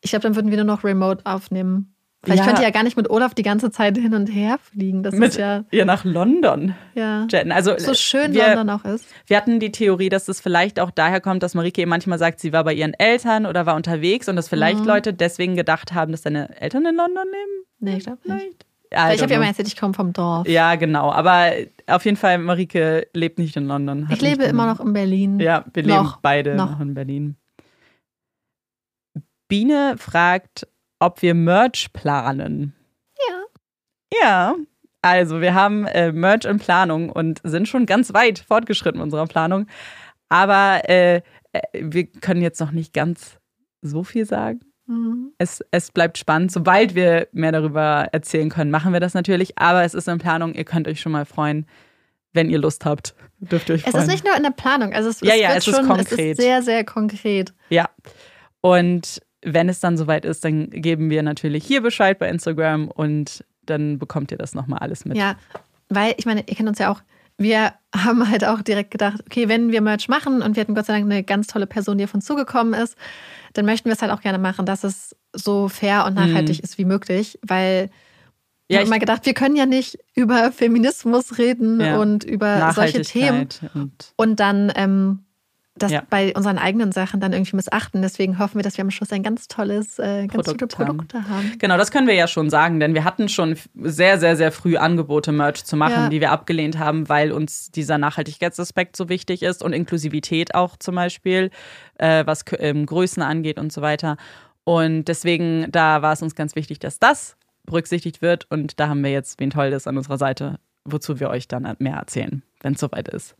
ich glaube, dann würden wir nur noch remote aufnehmen. Weil Ja. ich könnte ja gar nicht mit Olaf die ganze Zeit hin und her fliegen. Das Mit ist ja, ihr nach London ja jetten. Also so schön wir, London auch ist. Wir hatten die Theorie, dass es vielleicht auch daher kommt, dass Marike manchmal sagt, sie war bei ihren Eltern oder war unterwegs und dass vielleicht Mhm. Leute deswegen gedacht haben, dass deine Eltern in London leben. Nee, ich glaube nicht. Vielleicht. I ich habe ja immer erzählt, ich komme vom Dorf. Ja, genau. Aber auf jeden Fall, Marike lebt nicht in London. ich lebe immer noch in Berlin. Ja, wir leben Noch. beide Noch. noch in Berlin. Biene fragt, ob wir Merch planen. Ja. Ja, also wir haben äh, Merch in Planung und sind schon ganz weit fortgeschritten in unserer Planung. Aber äh, äh, wir können jetzt noch nicht ganz so viel sagen. Mhm. Es, es bleibt spannend. Sobald wir mehr darüber erzählen können, machen wir das natürlich. Aber es ist in Planung. Ihr könnt euch schon mal freuen, wenn ihr Lust habt. Dürft ihr euch Es freuen. ist nicht nur in der Planung, also es, Ja, es ja, es ist schon, es konkret. ist sehr, sehr konkret. Ja. Und wenn es dann soweit ist, dann geben wir natürlich hier Bescheid bei Instagram und dann bekommt ihr das nochmal alles mit. Ja, weil ich meine, ihr kennt uns ja auch. Wir haben halt auch direkt gedacht, okay, wenn wir Merch machen und wir hatten Gott sei Dank eine ganz tolle Person, die auf uns zugekommen ist, dann möchten wir es halt auch gerne machen, dass es so fair und nachhaltig ist wie möglich, weil Mhm. Ja, ich habe mal gedacht, wir können ja nicht über Feminismus reden Ja. und über solche Themen und und dann ähm, das Ja. bei unseren eigenen Sachen dann irgendwie missachten. Deswegen hoffen wir, dass wir am Schluss ein ganz tolles, äh, ganz Produkt tolle Produkte haben. Genau, das können wir ja schon sagen, denn wir hatten schon sehr, sehr, sehr früh Angebote, Merch zu machen, Ja. die wir abgelehnt haben, weil uns dieser Nachhaltigkeitsaspekt so wichtig ist und Inklusivität auch zum Beispiel, äh, was ähm, Größen angeht und so weiter. Und deswegen, da war es uns ganz wichtig, dass das berücksichtigt wird. Und da haben wir jetzt wen Tolles an unserer Seite, wozu wir euch dann mehr erzählen, wenn es soweit ist.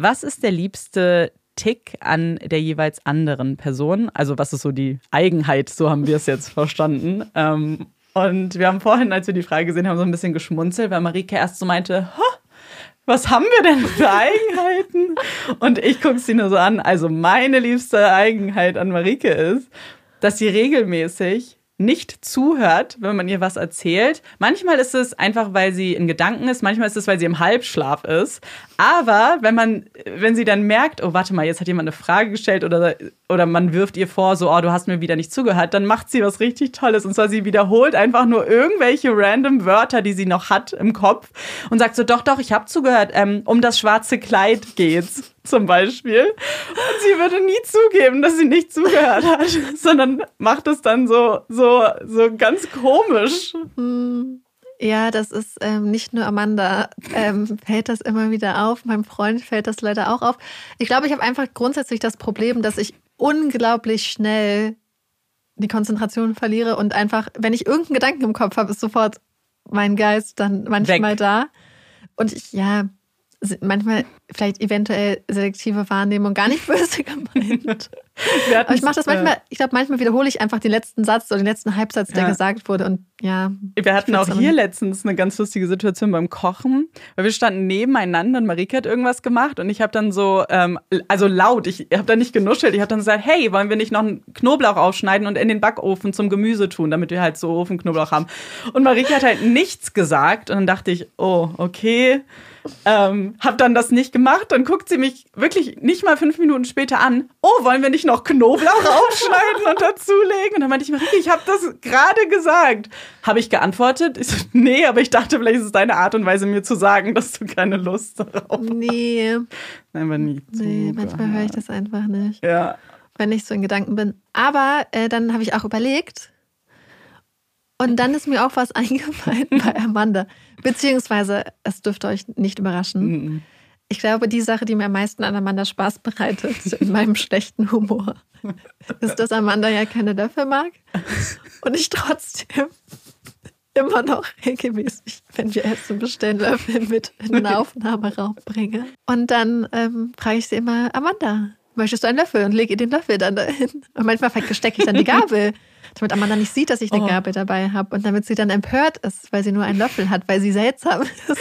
Was ist der liebste Tick an der jeweils anderen Person? Also was ist so die Eigenheit? So haben wir es jetzt verstanden. Ähm, und wir haben vorhin, als wir die Frage gesehen haben, so ein bisschen geschmunzelt, weil Marike erst so meinte, "Ha, was haben wir denn für Eigenheiten? Und ich gucke sie nur so an. Also meine liebste Eigenheit an Marike ist, dass sie regelmäßig nicht zuhört, wenn man ihr was erzählt. Manchmal ist es einfach, weil sie in Gedanken ist, manchmal ist es, weil sie im Halbschlaf ist. Aber wenn man, wenn sie dann merkt, oh, warte mal, jetzt hat jemand eine Frage gestellt oder, oder man wirft ihr vor, so, oh, du hast mir wieder nicht zugehört, dann macht sie was richtig Tolles. Und zwar sie wiederholt einfach nur irgendwelche random Wörter, die sie noch hat im Kopf und sagt so, doch, doch, ich habe zugehört, ähm, um das schwarze Kleid geht's zum Beispiel. Und sie würde nie zugeben, dass sie nicht zugehört hat, [LAUGHS] sondern macht es dann so, so, so ganz komisch. Ja, das ist ähm, nicht nur Amanda, ähm, fällt das immer wieder auf. Meinem Freund fällt das leider auch auf. Ich glaube, ich habe einfach grundsätzlich das Problem, dass ich unglaublich schnell die Konzentration verliere und einfach, wenn ich irgendeinen Gedanken im Kopf habe, ist sofort mein Geist dann manchmal Weg. da. Und ich, ja, manchmal vielleicht eventuell selektive Wahrnehmung, gar nicht [LAUGHS] böse gemeint. Aber ich mache das äh, manchmal, ich glaube, manchmal wiederhole ich einfach den letzten Satz oder den letzten Halbsatz, der Ja. gesagt wurde. Und ja. Wir hatten auch hier letztens eine ganz lustige Situation beim Kochen, weil wir standen nebeneinander und Marike hat irgendwas gemacht und ich habe dann so, ähm, also laut, ich habe da nicht genuschelt, ich habe dann gesagt, hey, wollen wir nicht noch einen Knoblauch aufschneiden und in den Backofen zum Gemüse tun, damit wir halt so Ofenknoblauch haben. Und Marike hat halt nichts gesagt und dann dachte ich, oh, okay. Ähm, hab dann das nicht gemacht, dann guckt sie mich wirklich nicht mal fünf Minuten später an. Oh, wollen wir nicht noch Knoblauch [LAUGHS] aufschneiden und dazulegen? Und dann meinte ich, Marike, ich habe das gerade gesagt. Habe ich geantwortet? Ich so, nee, aber ich dachte, vielleicht ist es deine Art und Weise, mir zu sagen, dass du keine Lust darauf hast. Nee, Einfach nie nee, manchmal höre ich das einfach nicht, Ja. wenn ich so in Gedanken bin. Aber äh, dann habe ich auch überlegt. Und dann ist mir auch was [LAUGHS] eingefallen bei Amanda. Beziehungsweise, es dürfte euch nicht überraschen. Mhm. Ich glaube, die Sache, die mir am meisten an Amanda Spaß bereitet, [LAUGHS] in meinem schlechten Humor, ist, dass Amanda ja keine Löffel mag und ich trotzdem immer noch regelmäßig, wenn wir Essen bestellen, Löffel mit in den Aufnahmeraum bringe. Und dann ähm, frage ich sie immer, Amanda, möchtest du einen Löffel? Und lege ihr den Löffel dann dahin. Und manchmal stecke ich dann die Gabel, damit Amanda nicht sieht, dass ich eine Oh. Gabel dabei habe. Und damit sie dann empört ist, weil sie nur einen Löffel hat, weil sie seltsam [LAUGHS] ist.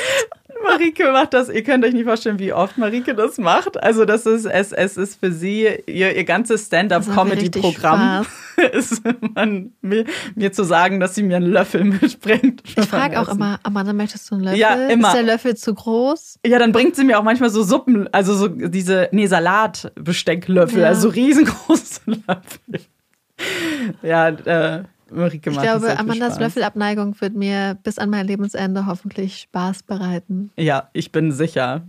Marike macht das, ihr könnt euch nicht vorstellen, wie oft Marike das macht. Also das ist, es, es ist für sie, ihr, ihr ganzes Stand-up-Comedy-Programm [LAUGHS] ist man, mir, mir, zu sagen, dass sie mir einen Löffel [LAUGHS] mitbringt. Ich frage auch immer, Amanda, möchtest du einen Löffel? Ja, immer. Ist der Löffel zu groß? Ja, dann bringt sie mir auch manchmal so Suppen, also so diese, nee, Salatbestecklöffel, ja. also so riesengroße Löffel. [LAUGHS] ja, äh, Marike ich glaube, Amandas Löffelabneigung wird mir bis an mein Lebensende hoffentlich Spaß bereiten. Ja, ich bin sicher.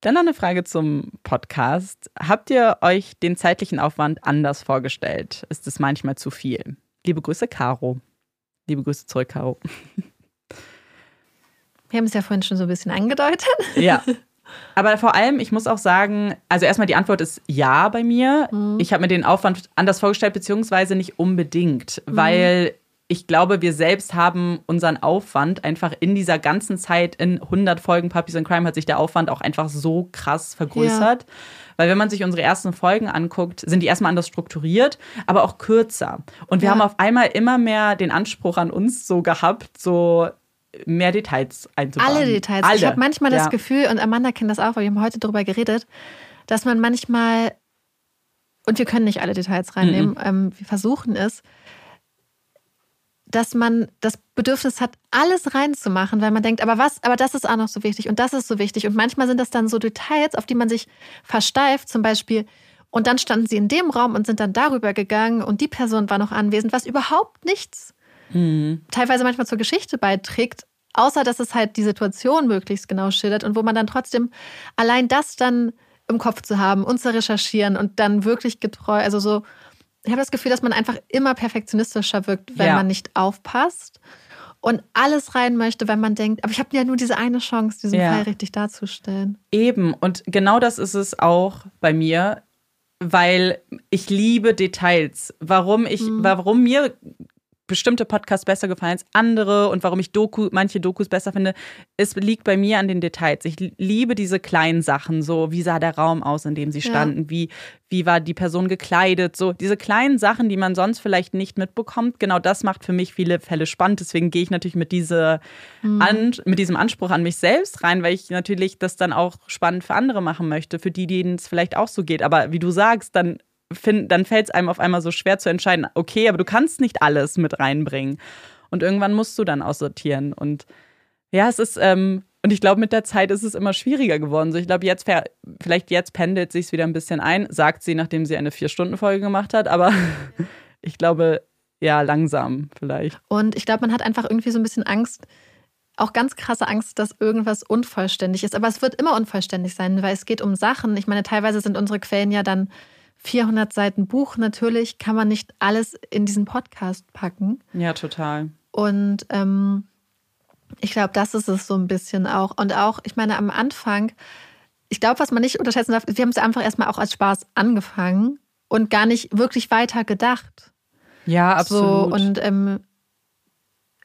Dann noch eine Frage zum Podcast. Habt ihr euch den zeitlichen Aufwand anders vorgestellt? Ist es manchmal zu viel? Liebe Grüße, Caro. Liebe Grüße zurück, Caro. [LAUGHS] Wir haben es ja vorhin schon so ein bisschen angedeutet. Ja. [LAUGHS] Aber vor allem, ich muss auch sagen, also erstmal die Antwort ist ja bei mir. Mhm. Ich habe mir den Aufwand anders vorgestellt, beziehungsweise nicht unbedingt, mhm. weil ich glaube, wir selbst haben unseren Aufwand einfach in dieser ganzen Zeit, in 100 Folgen Puppies and Crime, hat sich der Aufwand auch einfach so krass vergrößert. Ja. Weil wenn man sich unsere ersten Folgen anguckt, sind die erstmal anders strukturiert, aber auch kürzer. Und wir ja. haben auf einmal immer mehr den Anspruch an uns so gehabt, so mehr Details einzubauen. Alle Details. Alle. Ich habe manchmal das Gefühl, und Amanda kennt das auch, weil wir haben heute darüber geredet, dass man manchmal, und wir können nicht alle Details reinnehmen, mhm. ähm, wir versuchen es, dass man das Bedürfnis hat, alles reinzumachen, weil man denkt, aber was, aber das ist auch noch so wichtig und das ist so wichtig. Und manchmal sind das dann so Details, auf die man sich versteift, zum Beispiel, und dann standen sie in dem Raum und sind dann darüber gegangen und die Person war noch anwesend, was überhaupt nichts mhm. teilweise manchmal zur Geschichte beiträgt, außer dass es halt die Situation möglichst genau schildert und wo man dann trotzdem allein das dann im Kopf zu haben und zu recherchieren und dann wirklich getreu, also so, ich habe das Gefühl, dass man einfach immer perfektionistischer wirkt, wenn ja. man nicht aufpasst und alles rein möchte, wenn man denkt, aber ich habe ja nur diese eine Chance, diesen ja. Fall richtig darzustellen. Eben, und genau das ist es auch bei mir, weil ich liebe Details. Warum ich, mhm. warum mir bestimmte Podcasts besser gefallen als andere und warum ich Doku, manche Dokus besser finde, es liegt bei mir an den Details. Ich liebe diese kleinen Sachen, so wie sah der Raum aus, in dem sie standen, ja. wie, wie war die Person gekleidet, so diese kleinen Sachen, die man sonst vielleicht nicht mitbekommt. Genau das macht für mich viele Fälle spannend. Deswegen gehe ich natürlich mit, diese, mhm. an, mit diesem Anspruch an mich selbst rein, weil ich natürlich das dann auch spannend für andere machen möchte, für die, denen es vielleicht auch so geht. Aber wie du sagst, dann find, dann fällt es einem auf einmal so schwer zu entscheiden, okay, aber du kannst nicht alles mit reinbringen. Und irgendwann musst du dann aussortieren. Und ja, es ist, ähm, und ich glaube, mit der Zeit ist es immer schwieriger geworden. So, ich glaube, jetzt, vielleicht jetzt pendelt sich wieder ein bisschen ein, sagt sie, nachdem sie eine Vier-Stunden-Folge gemacht hat, aber [LAUGHS] ich glaube, ja, langsam vielleicht. Und ich glaube, man hat einfach irgendwie so ein bisschen Angst, auch ganz krasse Angst, dass irgendwas unvollständig ist. Aber es wird immer unvollständig sein, weil es geht um Sachen. Ich meine, teilweise sind unsere Quellen ja dann 400 Seiten Buch. Natürlich kann man nicht alles in diesen Podcast packen. Ja, total. Und ähm, ich glaube, das ist es so ein bisschen auch. Und auch, ich meine, am Anfang, ich glaube, was man nicht unterschätzen darf, wir haben es einfach erstmal auch als Spaß angefangen und gar nicht wirklich weiter gedacht. Ja, absolut. So, und ähm,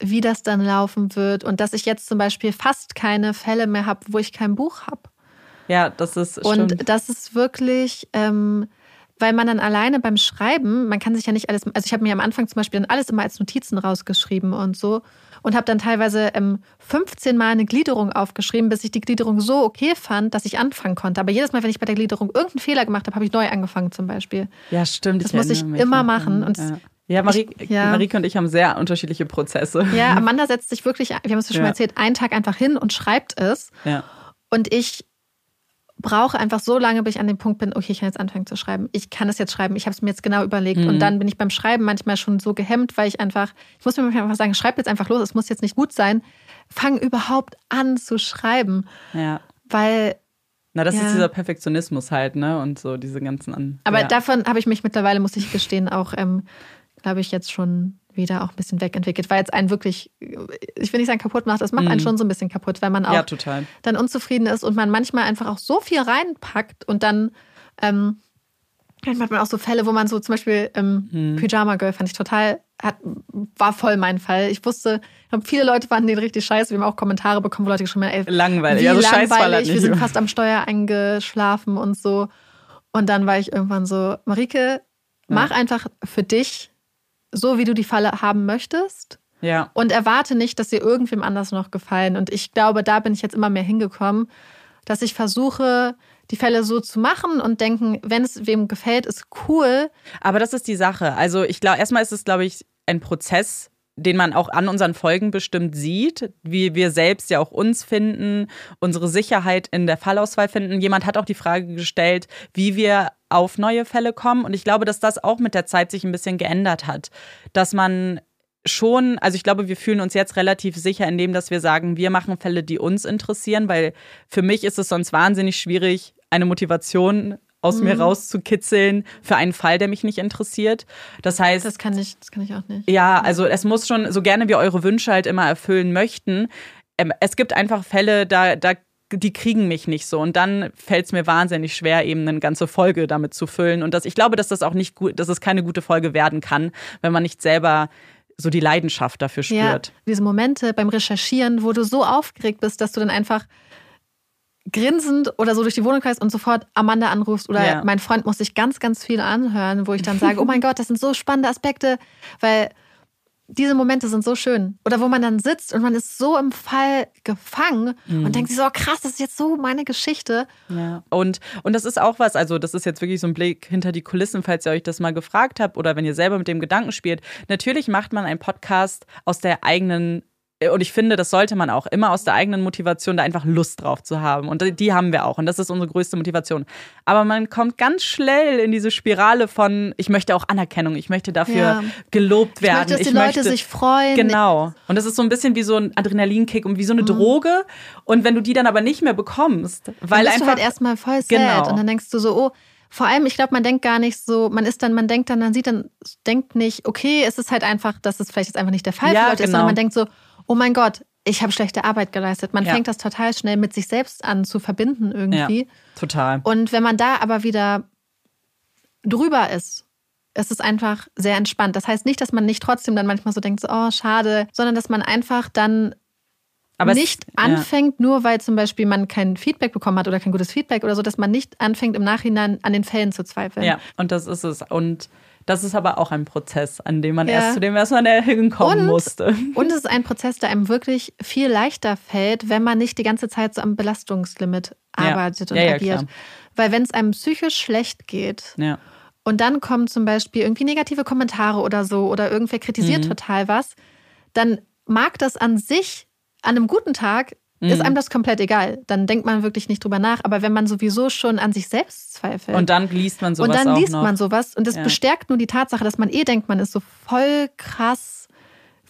wie das dann laufen wird und dass ich jetzt zum Beispiel fast keine Fälle mehr habe, wo ich kein Buch habe. Ja, das ist. Und stimmt. das ist wirklich. Ähm, weil man dann alleine beim Schreiben, man kann sich ja nicht alles, also ich habe mir am Anfang zum Beispiel dann alles immer als Notizen rausgeschrieben und so und habe dann teilweise ähm, 15 Mal eine Gliederung aufgeschrieben, bis ich die Gliederung so okay fand, dass ich anfangen konnte. Aber jedes Mal, wenn ich bei der Gliederung irgendeinen Fehler gemacht habe, habe ich neu angefangen zum Beispiel. Ja, stimmt. Das muss ich immer machen. Und ja. Ja, Marie, ich, ja. Marike und ich haben sehr unterschiedliche Prozesse. Ja, [LAUGHS] Amanda setzt sich wirklich, wir haben es schon ja. mal erzählt, einen Tag einfach hin und schreibt es. Ja. Und ich brauche einfach so lange, bis ich an dem Punkt bin, okay, ich kann jetzt anfangen zu schreiben. Ich kann es jetzt schreiben. Ich habe es mir jetzt genau überlegt. Mhm. Und dann bin ich beim Schreiben manchmal schon so gehemmt, weil ich einfach, ich muss mir manchmal einfach sagen, schreib jetzt einfach los, es muss jetzt nicht gut sein. Fang überhaupt an zu schreiben. Ja. Weil. Na, das ja. ist dieser Perfektionismus halt, ne? Und so diese ganzen an. Aber ja. davon habe ich mich mittlerweile, muss ich gestehen, auch, ähm, glaube ich, jetzt schon wieder auch ein bisschen wegentwickelt, weil jetzt einen wirklich, ich will nicht sagen kaputt macht, das macht einen mhm. schon so ein bisschen kaputt, weil man auch ja, dann unzufrieden ist und man manchmal einfach auch so viel reinpackt und dann ähm, hat man auch so Fälle, wo man so zum Beispiel ähm, mhm. Pyjama Girl fand ich total, hat, war voll mein Fall. Ich wusste, viele Leute fanden den richtig scheiße. Wir haben auch Kommentare bekommen, wo Leute geschrieben haben, ey, langweilig, also langweilig. Wir sind fast am Steuer eingeschlafen und so. Und dann war ich irgendwann so, Marike, mach ja. einfach für dich so wie du die Falle haben möchtest. Ja. Und erwarte nicht, dass sie irgendwem anders noch gefallen. Und ich glaube, da bin ich jetzt immer mehr hingekommen, dass ich versuche, die Fälle so zu machen und denken, wenn es wem gefällt, ist cool. Aber das ist die Sache. Also ich glaube, erstmal ist es, glaube ich, ein Prozess, den man auch an unseren Folgen bestimmt sieht, wie wir selbst ja auch uns finden, unsere Sicherheit in der Fallauswahl finden. Jemand hat auch die Frage gestellt, wie wir auf neue Fälle kommen. Und ich glaube, dass das auch mit der Zeit sich ein bisschen geändert hat. Dass man schon, also ich glaube, wir fühlen uns jetzt relativ sicher in dem, dass wir sagen, wir machen Fälle, die uns interessieren, weil für mich ist es sonst wahnsinnig schwierig, eine Motivation aus mhm. mir rauszukitzeln für einen Fall, der mich nicht interessiert. Das heißt, das kann ich, das kann ich auch nicht. Ja, also es muss schon, so gerne wir eure Wünsche halt immer erfüllen möchten, ähm, es gibt einfach Fälle, da, da die kriegen mich nicht so. Und dann fällt es mir wahnsinnig schwer, eben eine ganze Folge damit zu füllen. Und das, ich glaube, dass das auch nicht gut, dass es keine gute Folge werden kann, wenn man nicht selber so die Leidenschaft dafür spürt. Ja, diese Momente beim Recherchieren, wo du so aufgeregt bist, dass du dann einfach grinsend oder so durch die Wohnung kreist und sofort Amanda anrufst oder ja. mein Freund muss sich ganz, ganz viel anhören, wo ich dann sage, oh mein [LAUGHS] Gott, das sind so spannende Aspekte, weil diese Momente sind so schön. Oder wo man dann sitzt und man ist so im Fall gefangen mhm. und denkt sich so, oh, krass, das ist jetzt so meine Geschichte. Ja. Und, und das ist auch was, also das ist jetzt wirklich so ein Blick hinter die Kulissen, falls ihr euch das mal gefragt habt oder wenn ihr selber mit dem Gedanken spielt. Natürlich macht man einen Podcast aus der eigenen und ich finde, das sollte man auch immer aus der eigenen Motivation da einfach Lust drauf zu haben. Und die haben wir auch. Und das ist unsere größte Motivation. Aber man kommt ganz schnell in diese Spirale von, ich möchte auch Anerkennung, ich möchte dafür ja. gelobt werden. Ich möchte, dass die ich Leute möchte, sich freuen. Genau. Und das ist so ein bisschen wie so ein Adrenalinkick und wie so eine mhm. Droge. Und wenn du die dann aber nicht mehr bekommst, weil dann bist einfach. Du halt erstmal voll sad. Genau. Und dann denkst du so, oh, vor allem, ich glaube, man denkt gar nicht so, man ist dann, man denkt dann, man sieht dann, denkt nicht, okay, es ist halt einfach, dass es vielleicht jetzt einfach nicht der Fall ja, für Leute genau. ist, sondern man denkt so, oh mein Gott, ich habe schlechte Arbeit geleistet. Man ja. fängt das total schnell mit sich selbst an zu verbinden irgendwie. Ja, total. Und wenn man da aber wieder drüber ist, ist es einfach sehr entspannt. Das heißt nicht, dass man nicht trotzdem dann manchmal so denkt, so, oh, schade, sondern dass man einfach dann aber nicht es, anfängt, ja. nur weil zum Beispiel man kein Feedback bekommen hat oder kein gutes Feedback oder so, dass man nicht anfängt, im Nachhinein an den Fällen zu zweifeln. Ja, und das ist es. Und das ist aber auch ein Prozess, an dem man ja. erst zu dem erstmal hinkommen und, musste. [LAUGHS] Und es ist ein Prozess, der einem wirklich viel leichter fällt, wenn man nicht die ganze Zeit so am Belastungslimit arbeitet ja. und ja, agiert. Weil wenn es einem psychisch schlecht geht und dann kommen zum Beispiel irgendwie negative Kommentare oder so oder irgendwer kritisiert mhm. total was, dann mag das an sich an einem guten Tag ist mhm. einem das komplett egal. Dann denkt man wirklich nicht drüber nach. Aber wenn man sowieso schon an sich selbst zweifelt. Und dann liest man sowas. Und dann liest man sowas. Und das ja. bestärkt nur die Tatsache, dass man eh denkt, man ist so voll krass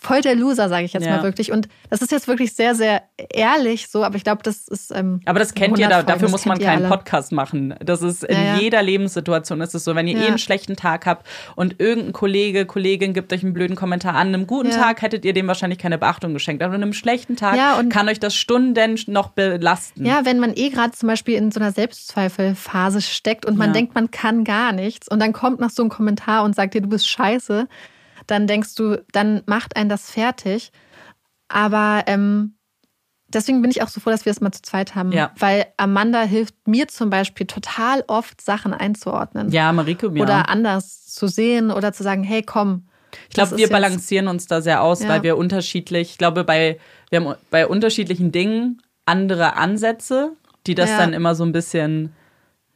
voll der Loser, sage ich jetzt ja. mal wirklich. Und das ist jetzt wirklich sehr, sehr ehrlich so, aber ich glaube, das ist. Ähm, aber das kennt ihr, da, dafür muss man keinen Podcast machen. Das ist in ja, jeder Lebenssituation ist es so. Wenn ihr eh einen schlechten Tag habt und irgendein Kollege, Kollegin gibt euch einen blöden Kommentar an, einem guten Tag hättet ihr dem wahrscheinlich keine Beachtung geschenkt. Aber an einem schlechten Tag kann euch das Stunden noch belasten. Ja, wenn man eh gerade zum Beispiel in so einer Selbstzweifelphase steckt und man denkt, man kann gar nichts und dann kommt noch so ein Kommentar und sagt dir, du bist scheiße dann denkst du, dann macht einen das fertig. Aber ähm, deswegen bin ich auch so froh, dass wir es mal zu zweit haben. Ja. Weil Amanda hilft mir zum Beispiel total oft, Sachen einzuordnen. Ja, Marike mir. Oder anders zu sehen oder zu sagen, hey, komm. Ich glaube, wir balancieren uns da sehr aus, ja. weil wir unterschiedlich, ich glaube, bei, wir haben bei unterschiedlichen Dingen andere Ansätze, die das dann immer so ein bisschen,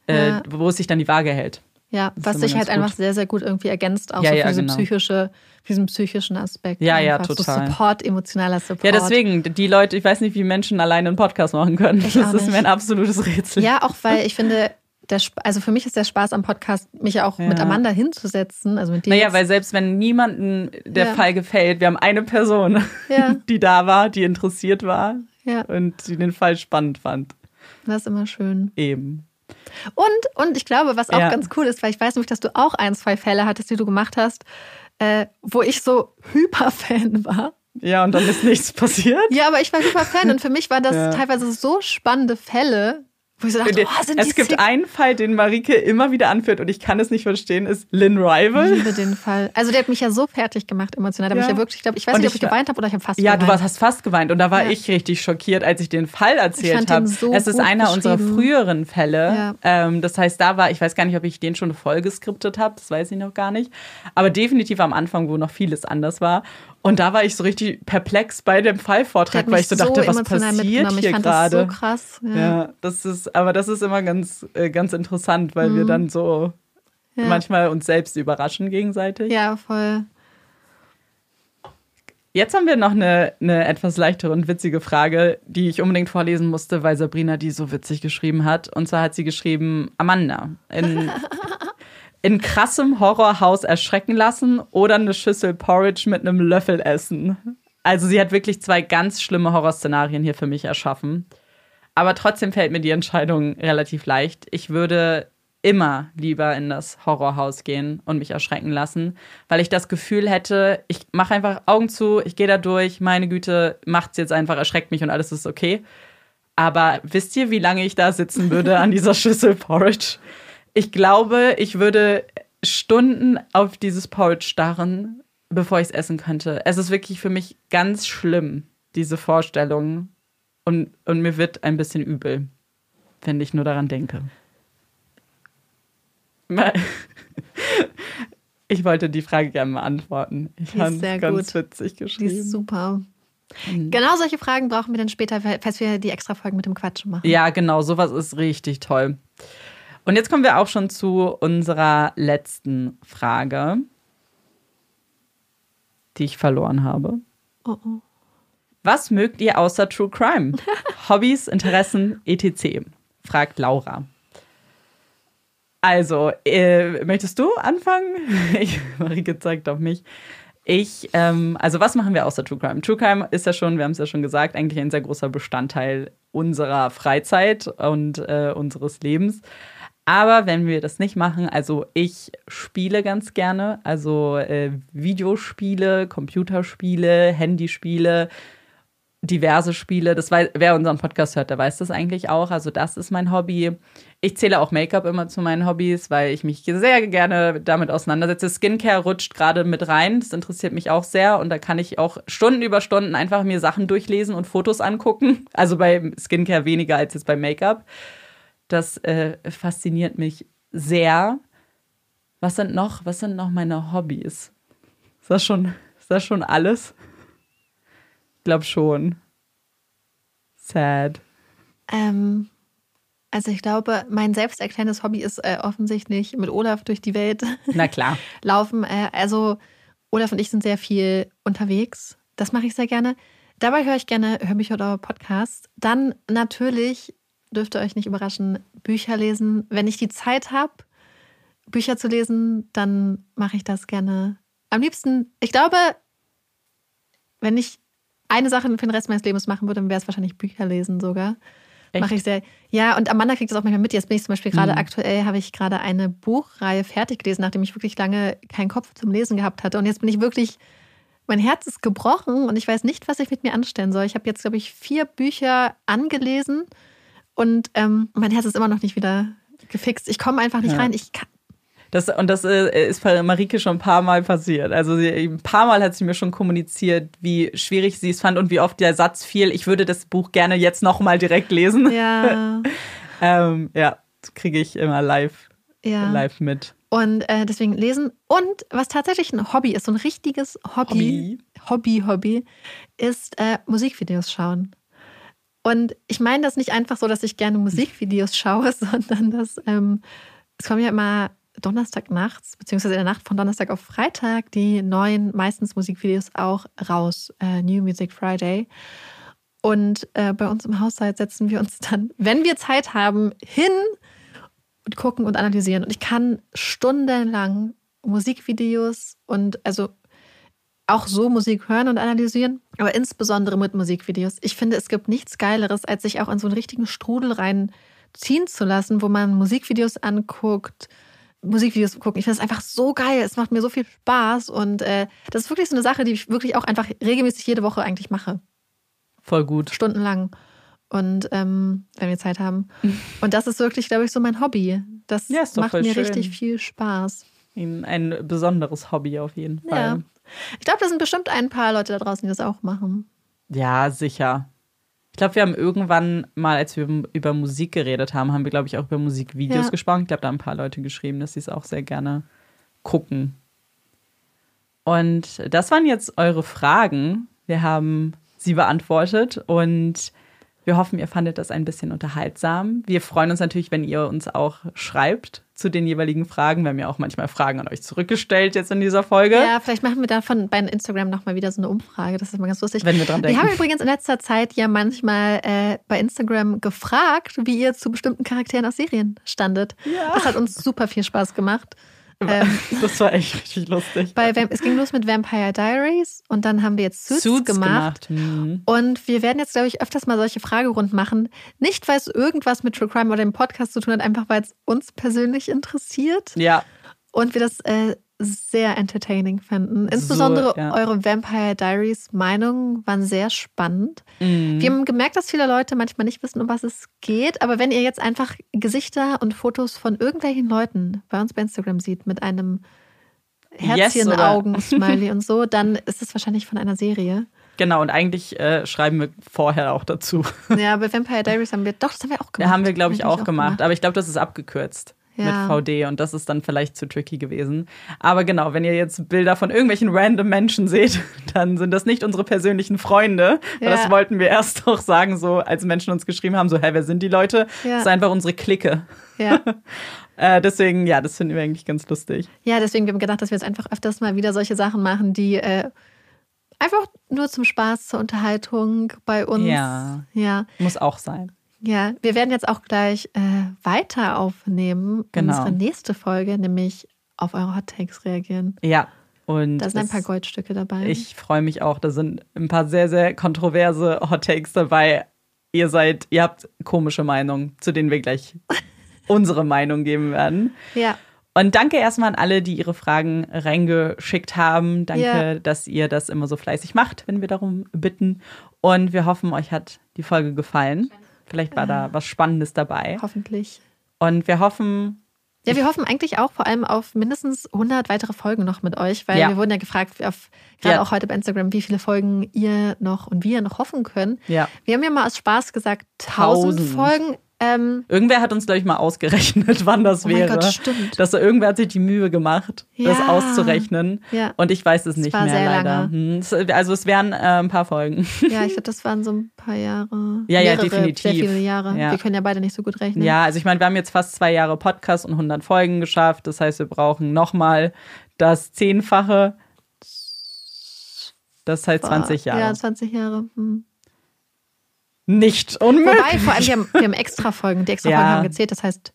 äh, wo es sich dann die Waage hält. Ja, das was sich halt gut. einfach sehr, sehr gut irgendwie ergänzt, auch ja, so für, ja, diese genau. psychische, diesen psychischen Aspekt. Ja, ja, total. So Support, emotionaler Support. Ja, deswegen, die Leute, ich weiß nicht, wie Menschen alleine einen Podcast machen können. Ich das ist mir ein absolutes Rätsel. Ja, auch weil ich finde, der, also für mich ist der Spaß am Podcast, mich auch ja. mit Amanda hinzusetzen. Also mit dir naja, weil selbst wenn niemandem der ja. Fall gefällt, wir haben eine Person, ja. [LAUGHS] die da war, die interessiert war und die den Fall spannend fand. Das ist immer schön. Eben. Und, und ich glaube, was auch ja. ganz cool ist, weil ich weiß nämlich, dass du auch ein, zwei Fälle hattest, die du gemacht hast, äh, wo ich so [LAUGHS] Hyperfan war. Ja, und dann ist nichts passiert. Ja, aber ich war Hyperfan [LAUGHS] und für mich waren das ja. teilweise so spannende Fälle, wo ich so dachte, oh, sind es gibt einen Fall, den Marike immer wieder anführt und ich kann es nicht verstehen, ist Lynn Rival. Ich liebe den Fall. Also der hat mich ja so fertig gemacht emotional. Da ja. ich ja wirklich, ich glaube, ich weiß und nicht, ob ich geweint habe oder ich habe fast ja, geweint. Ja, du warst, hast fast geweint und da war ja. ich richtig schockiert, als ich den Fall erzählt habe. So es ist einer unserer früheren Fälle. Ja. Ähm, das heißt, da war, ich weiß gar nicht, ob ich den schon voll geskriptet habe, das weiß ich noch gar nicht. Aber definitiv am Anfang, wo noch vieles anders war. Und da war ich so richtig perplex bei dem Fallvortrag, weil ich so dachte, so was passiert hier gerade? Das so krass. Ja. ja. das ist, aber das ist immer ganz, äh, ganz interessant, weil mhm. wir dann so ja. manchmal uns selbst überraschen gegenseitig. Ja, voll. Jetzt haben wir noch eine, eine etwas leichtere und witzige Frage, die ich unbedingt vorlesen musste, weil Sabrina die so witzig geschrieben hat. Und zwar hat sie geschrieben, Amanda, in, [LAUGHS] in krassem Horrorhaus erschrecken lassen oder eine Schüssel Porridge mit einem Löffel essen. Also sie hat wirklich zwei ganz schlimme Horrorszenarien hier für mich erschaffen. Aber trotzdem fällt mir die Entscheidung relativ leicht. Ich würde immer lieber in das Horrorhaus gehen und mich erschrecken lassen, weil ich das Gefühl hätte, ich mache einfach Augen zu, ich gehe da durch, meine Güte, macht's jetzt einfach, erschreckt mich und alles ist okay. Aber wisst ihr, wie lange ich da sitzen würde an dieser [LAUGHS] Schüssel Porridge? Ich glaube, ich würde Stunden auf dieses Porridge starren, bevor ich es essen könnte. Es ist wirklich für mich ganz schlimm, diese Vorstellung. Und, und mir wird ein bisschen übel, wenn ich nur daran denke. [LAUGHS] Ich wollte die Frage gerne beantworten. Ich fand es ganz gut. witzig geschrieben. Die ist super. Mhm. Genau solche Fragen brauchen wir dann später, falls wir die extra Folgen mit dem Quatsch machen. Ja, genau, sowas ist richtig toll. Und jetzt kommen wir auch schon zu unserer letzten Frage, die ich verloren habe. Oh oh. Was mögt ihr außer True Crime? [LAUGHS] Hobbys, Interessen, etc. fragt Laura. Also, äh, möchtest du anfangen? [LAUGHS] Ich, Marike zeigt auf mich. Ich, ähm, also was machen wir außer True Crime? True Crime ist ja schon, wir haben es ja schon gesagt, eigentlich ein sehr großer Bestandteil unserer Freizeit und äh, unseres Lebens. Aber wenn wir das nicht machen, also ich spiele ganz gerne, also äh, Videospiele, Computerspiele, Handyspiele, diverse Spiele. Das weiß, wer unseren Podcast hört, der weiß das eigentlich auch. Also das ist mein Hobby. Ich zähle auch Make-up immer zu meinen Hobbys, weil ich mich sehr gerne damit auseinandersetze. Skincare rutscht gerade mit rein. Das interessiert mich auch sehr. Und da kann ich auch Stunden über Stunden einfach mir Sachen durchlesen und Fotos angucken. Also bei Skincare weniger als jetzt bei Make-up. Das äh, fasziniert mich sehr. Was sind noch, was sind noch meine Hobbys? Ist das schon, ist das schon alles? glaube schon. Sad. Ähm, also ich glaube, mein selbsterklärendes Hobby ist äh, offensichtlich mit Olaf durch die Welt Na klar. [LAUGHS] laufen. Äh, also Olaf und ich sind sehr viel unterwegs. Das mache ich sehr gerne. Dabei höre ich gerne Hörbücher oder Podcasts. Dann natürlich, dürfte euch nicht überraschen, Bücher lesen. Wenn ich die Zeit habe, Bücher zu lesen, dann mache ich das gerne. Am liebsten, ich glaube, wenn ich eine Sache für den Rest meines Lebens machen würde, dann wäre es wahrscheinlich Bücher lesen sogar. Mache ich sehr. Ja, und Amanda kriegt das auch manchmal mit. Jetzt bin ich zum Beispiel gerade mhm. aktuell, habe ich gerade eine Buchreihe fertig gelesen, nachdem ich wirklich lange keinen Kopf zum Lesen gehabt hatte. Und jetzt bin ich wirklich, mein Herz ist gebrochen und ich weiß nicht, was ich mit mir anstellen soll. Ich habe jetzt, glaube ich, vier Bücher angelesen und ähm, mein Herz ist immer noch nicht wieder gefixt. Ich komme einfach nicht ja. rein. Ich kann, das, und das äh, ist bei Marike schon ein paar Mal passiert. Also sie, ein paar Mal hat sie mir schon kommuniziert, wie schwierig sie es fand und wie oft der Satz fiel, ich würde das Buch gerne jetzt nochmal direkt lesen. Ja. [LAUGHS] ähm, ja, kriege ich immer live, ja. live mit. Und äh, deswegen lesen. Und was tatsächlich ein Hobby ist, so ein richtiges Hobby, Hobby, Hobby, Hobby ist äh, Musikvideos schauen. Und ich meine das nicht einfach so, dass ich gerne Musikvideos schaue, [LAUGHS] sondern dass ähm, es kommen ja immer Donnerstag nachts, beziehungsweise in der Nacht von Donnerstag auf Freitag, die neuen, meistens Musikvideos auch raus. Äh, New Music Friday. Und äh, bei uns im Haushalt setzen wir uns [LAUGHS] dann, wenn wir Zeit haben, hin und gucken und analysieren. Und ich kann stundenlang Musikvideos und also auch so Musik hören und analysieren, aber insbesondere mit Musikvideos. Ich finde, es gibt nichts Geileres, als sich auch in so einen richtigen Strudel reinziehen zu lassen, wo man Musikvideos anguckt, Musikvideos gucken. Ich finde es einfach so geil. Es macht mir so viel Spaß. Und äh, das ist wirklich so eine Sache, die ich wirklich auch einfach regelmäßig jede Woche eigentlich mache. Voll gut. Stundenlang. Und ähm, wenn wir Zeit haben. [LAUGHS] Und das ist wirklich, glaube ich, so mein Hobby. Das ja, macht mir schön. richtig viel Spaß. Ein besonderes Hobby auf jeden Fall. Ja. Ich glaube, da sind bestimmt ein paar Leute da draußen, die das auch machen. Ja, sicher. Ich glaube, wir haben irgendwann mal, als wir über Musik geredet haben, haben wir, glaube ich, auch über Musikvideos ja. gesprochen. Ich glaube, da haben ein paar Leute geschrieben, dass sie es auch sehr gerne gucken. Und das waren jetzt eure Fragen. Wir haben sie beantwortet und wir hoffen, ihr fandet das ein bisschen unterhaltsam. Wir freuen uns natürlich, wenn ihr uns auch schreibt zu den jeweiligen Fragen. Wir haben ja auch manchmal Fragen an euch zurückgestellt jetzt in dieser Folge. Ja, vielleicht machen wir davon bei Instagram nochmal wieder so eine Umfrage. Das ist mal ganz lustig. Wenn wir dran denken. Wir haben übrigens in letzter Zeit ja manchmal äh, bei Instagram gefragt, wie ihr zu bestimmten Charakteren aus Serien standet. Ja. Das hat uns super viel Spaß gemacht. Ähm, [LAUGHS] das war echt richtig lustig. Bei, es ging los mit Vampire Diaries und dann haben wir jetzt Suits, Suits gemacht. gemacht. Mhm. Und wir werden jetzt, glaube ich, öfters mal solche Fragerunden machen. Nicht, weil es irgendwas mit True Crime oder dem Podcast zu tun hat, einfach weil es uns persönlich interessiert Ja, und wir das äh, sehr entertaining fanden. Insbesondere ja. eure Vampire Diaries Meinungen waren sehr spannend. Mhm. Wir haben gemerkt, dass viele Leute manchmal nicht wissen, um was es geht. Aber wenn ihr jetzt einfach Gesichter und Fotos von irgendwelchen Leuten bei uns bei Instagram sieht mit einem Yes, oder- Herzchen-Augen-Smiley [LAUGHS] und so, dann ist es wahrscheinlich von einer Serie. genau. Und eigentlich äh, schreiben wir vorher auch dazu. Ja, bei Vampire Diaries haben wir, doch, das haben wir auch gemacht. [LAUGHS] Ja, haben wir, glaube ich, Haben wir auch gemacht. Aber ich glaube, das ist abgekürzt Ja. mit VD und das ist dann vielleicht zu tricky gewesen. Aber genau, wenn ihr jetzt Bilder von irgendwelchen random Menschen seht, [LAUGHS] dann sind das nicht unsere persönlichen Freunde. Ja. Das wollten wir erst [LAUGHS] auch sagen, so als Menschen uns geschrieben haben, so, hä, wer sind die Leute? Ja. Das ist einfach unsere Clique. Ja. [LAUGHS] Äh, deswegen, ja, das finden wir eigentlich ganz lustig. ja, deswegen haben wir gedacht, dass wir jetzt einfach öfters mal wieder solche Sachen machen, die äh, einfach nur zum Spaß, zur Unterhaltung bei uns. Ja. Ja. Muss auch sein. Ja, wir werden jetzt auch gleich äh, weiter aufnehmen. Genau. Unsere nächste Folge, nämlich auf eure Hot Takes reagieren. Ja. Und Da sind ein paar Goldstücke dabei. Ich freue mich auch. Da sind ein paar sehr, sehr kontroverse Hot Takes dabei. Ihr seid, ihr habt komische Meinungen, zu denen wir gleich [LAUGHS] unsere Meinung geben werden. ja, Und danke erstmal an alle, die ihre Fragen reingeschickt haben. Danke, Ja. dass ihr das immer so fleißig macht, wenn wir darum bitten. Und wir hoffen, euch hat die Folge gefallen. Vielleicht war da was Spannendes dabei. hoffentlich. Und wir hoffen, Ja, wir hoffen eigentlich auch vor allem auf mindestens 100 weitere Folgen noch mit euch, weil Ja. wir wurden ja gefragt, auf, gerade Ja. auch heute bei Instagram, wie viele Folgen ihr noch und wir noch hoffen können. ja. Wir haben ja mal aus Spaß gesagt, 1000 Tausend. Folgen. Ähm, Irgendwer hat uns, glaube ich, mal ausgerechnet, [LAUGHS] wann das Oh mein wäre. Gott, stimmt. Dass so irgendwer hat sich die Mühe gemacht, das Ja. auszurechnen. Ja. Und ich weiß es nicht war mehr sehr leider. lange. Hm, Also es wären äh, ein paar Folgen. [LAUGHS] ja, ich glaube, das waren so ein paar Jahre. Ja, ja, definitiv. Sehr viele Jahre. Ja. Wir können ja beide nicht so gut rechnen. Ja, also ich meine, wir haben jetzt fast zwei Jahre Podcast und 100 Folgen geschafft. Das heißt, wir brauchen nochmal das Zehnfache. Das heißt 20 Jahre. Ja, 20 Jahre. Hm. Nicht unmöglich. Wobei, vor allem, wir haben, wir haben extra Folgen. Die extra Ja. Folgen haben gezählt. Das heißt,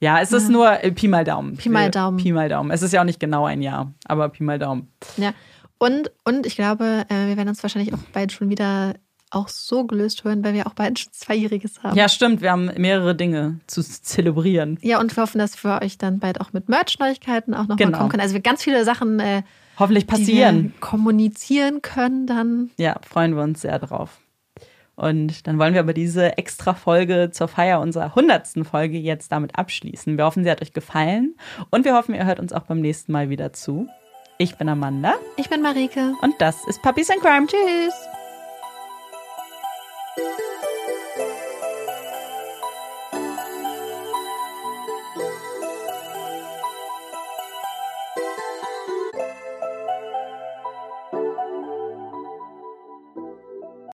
Ja, es ist nur äh, Pi mal Daumen. Pi mal Daumen. Pi mal Daumen. Es ist ja auch nicht genau ein Jahr, aber Pi mal Daumen. ja. Und, und ich glaube, äh, wir werden uns wahrscheinlich auch bald schon wieder auch so gelöst hören, weil wir auch bald schon Zweijähriges haben. Ja, stimmt. Wir haben mehrere Dinge zu zelebrieren. Ja, und wir hoffen, dass wir euch dann bald auch mit Merch-Neuigkeiten auch nochmal Genau. kommen können. Also wir ganz viele Sachen, äh, Hoffentlich passieren. kommunizieren können dann. Ja, freuen wir uns sehr drauf. Und dann wollen wir aber diese extra Folge zur Feier unserer hundertsten Folge jetzt damit abschließen. Wir hoffen, sie hat euch gefallen und wir hoffen, ihr hört uns auch beim nächsten Mal wieder zu. Ich bin Amanda Ich bin Marike. und das ist Puppies and Crime. Tschüss.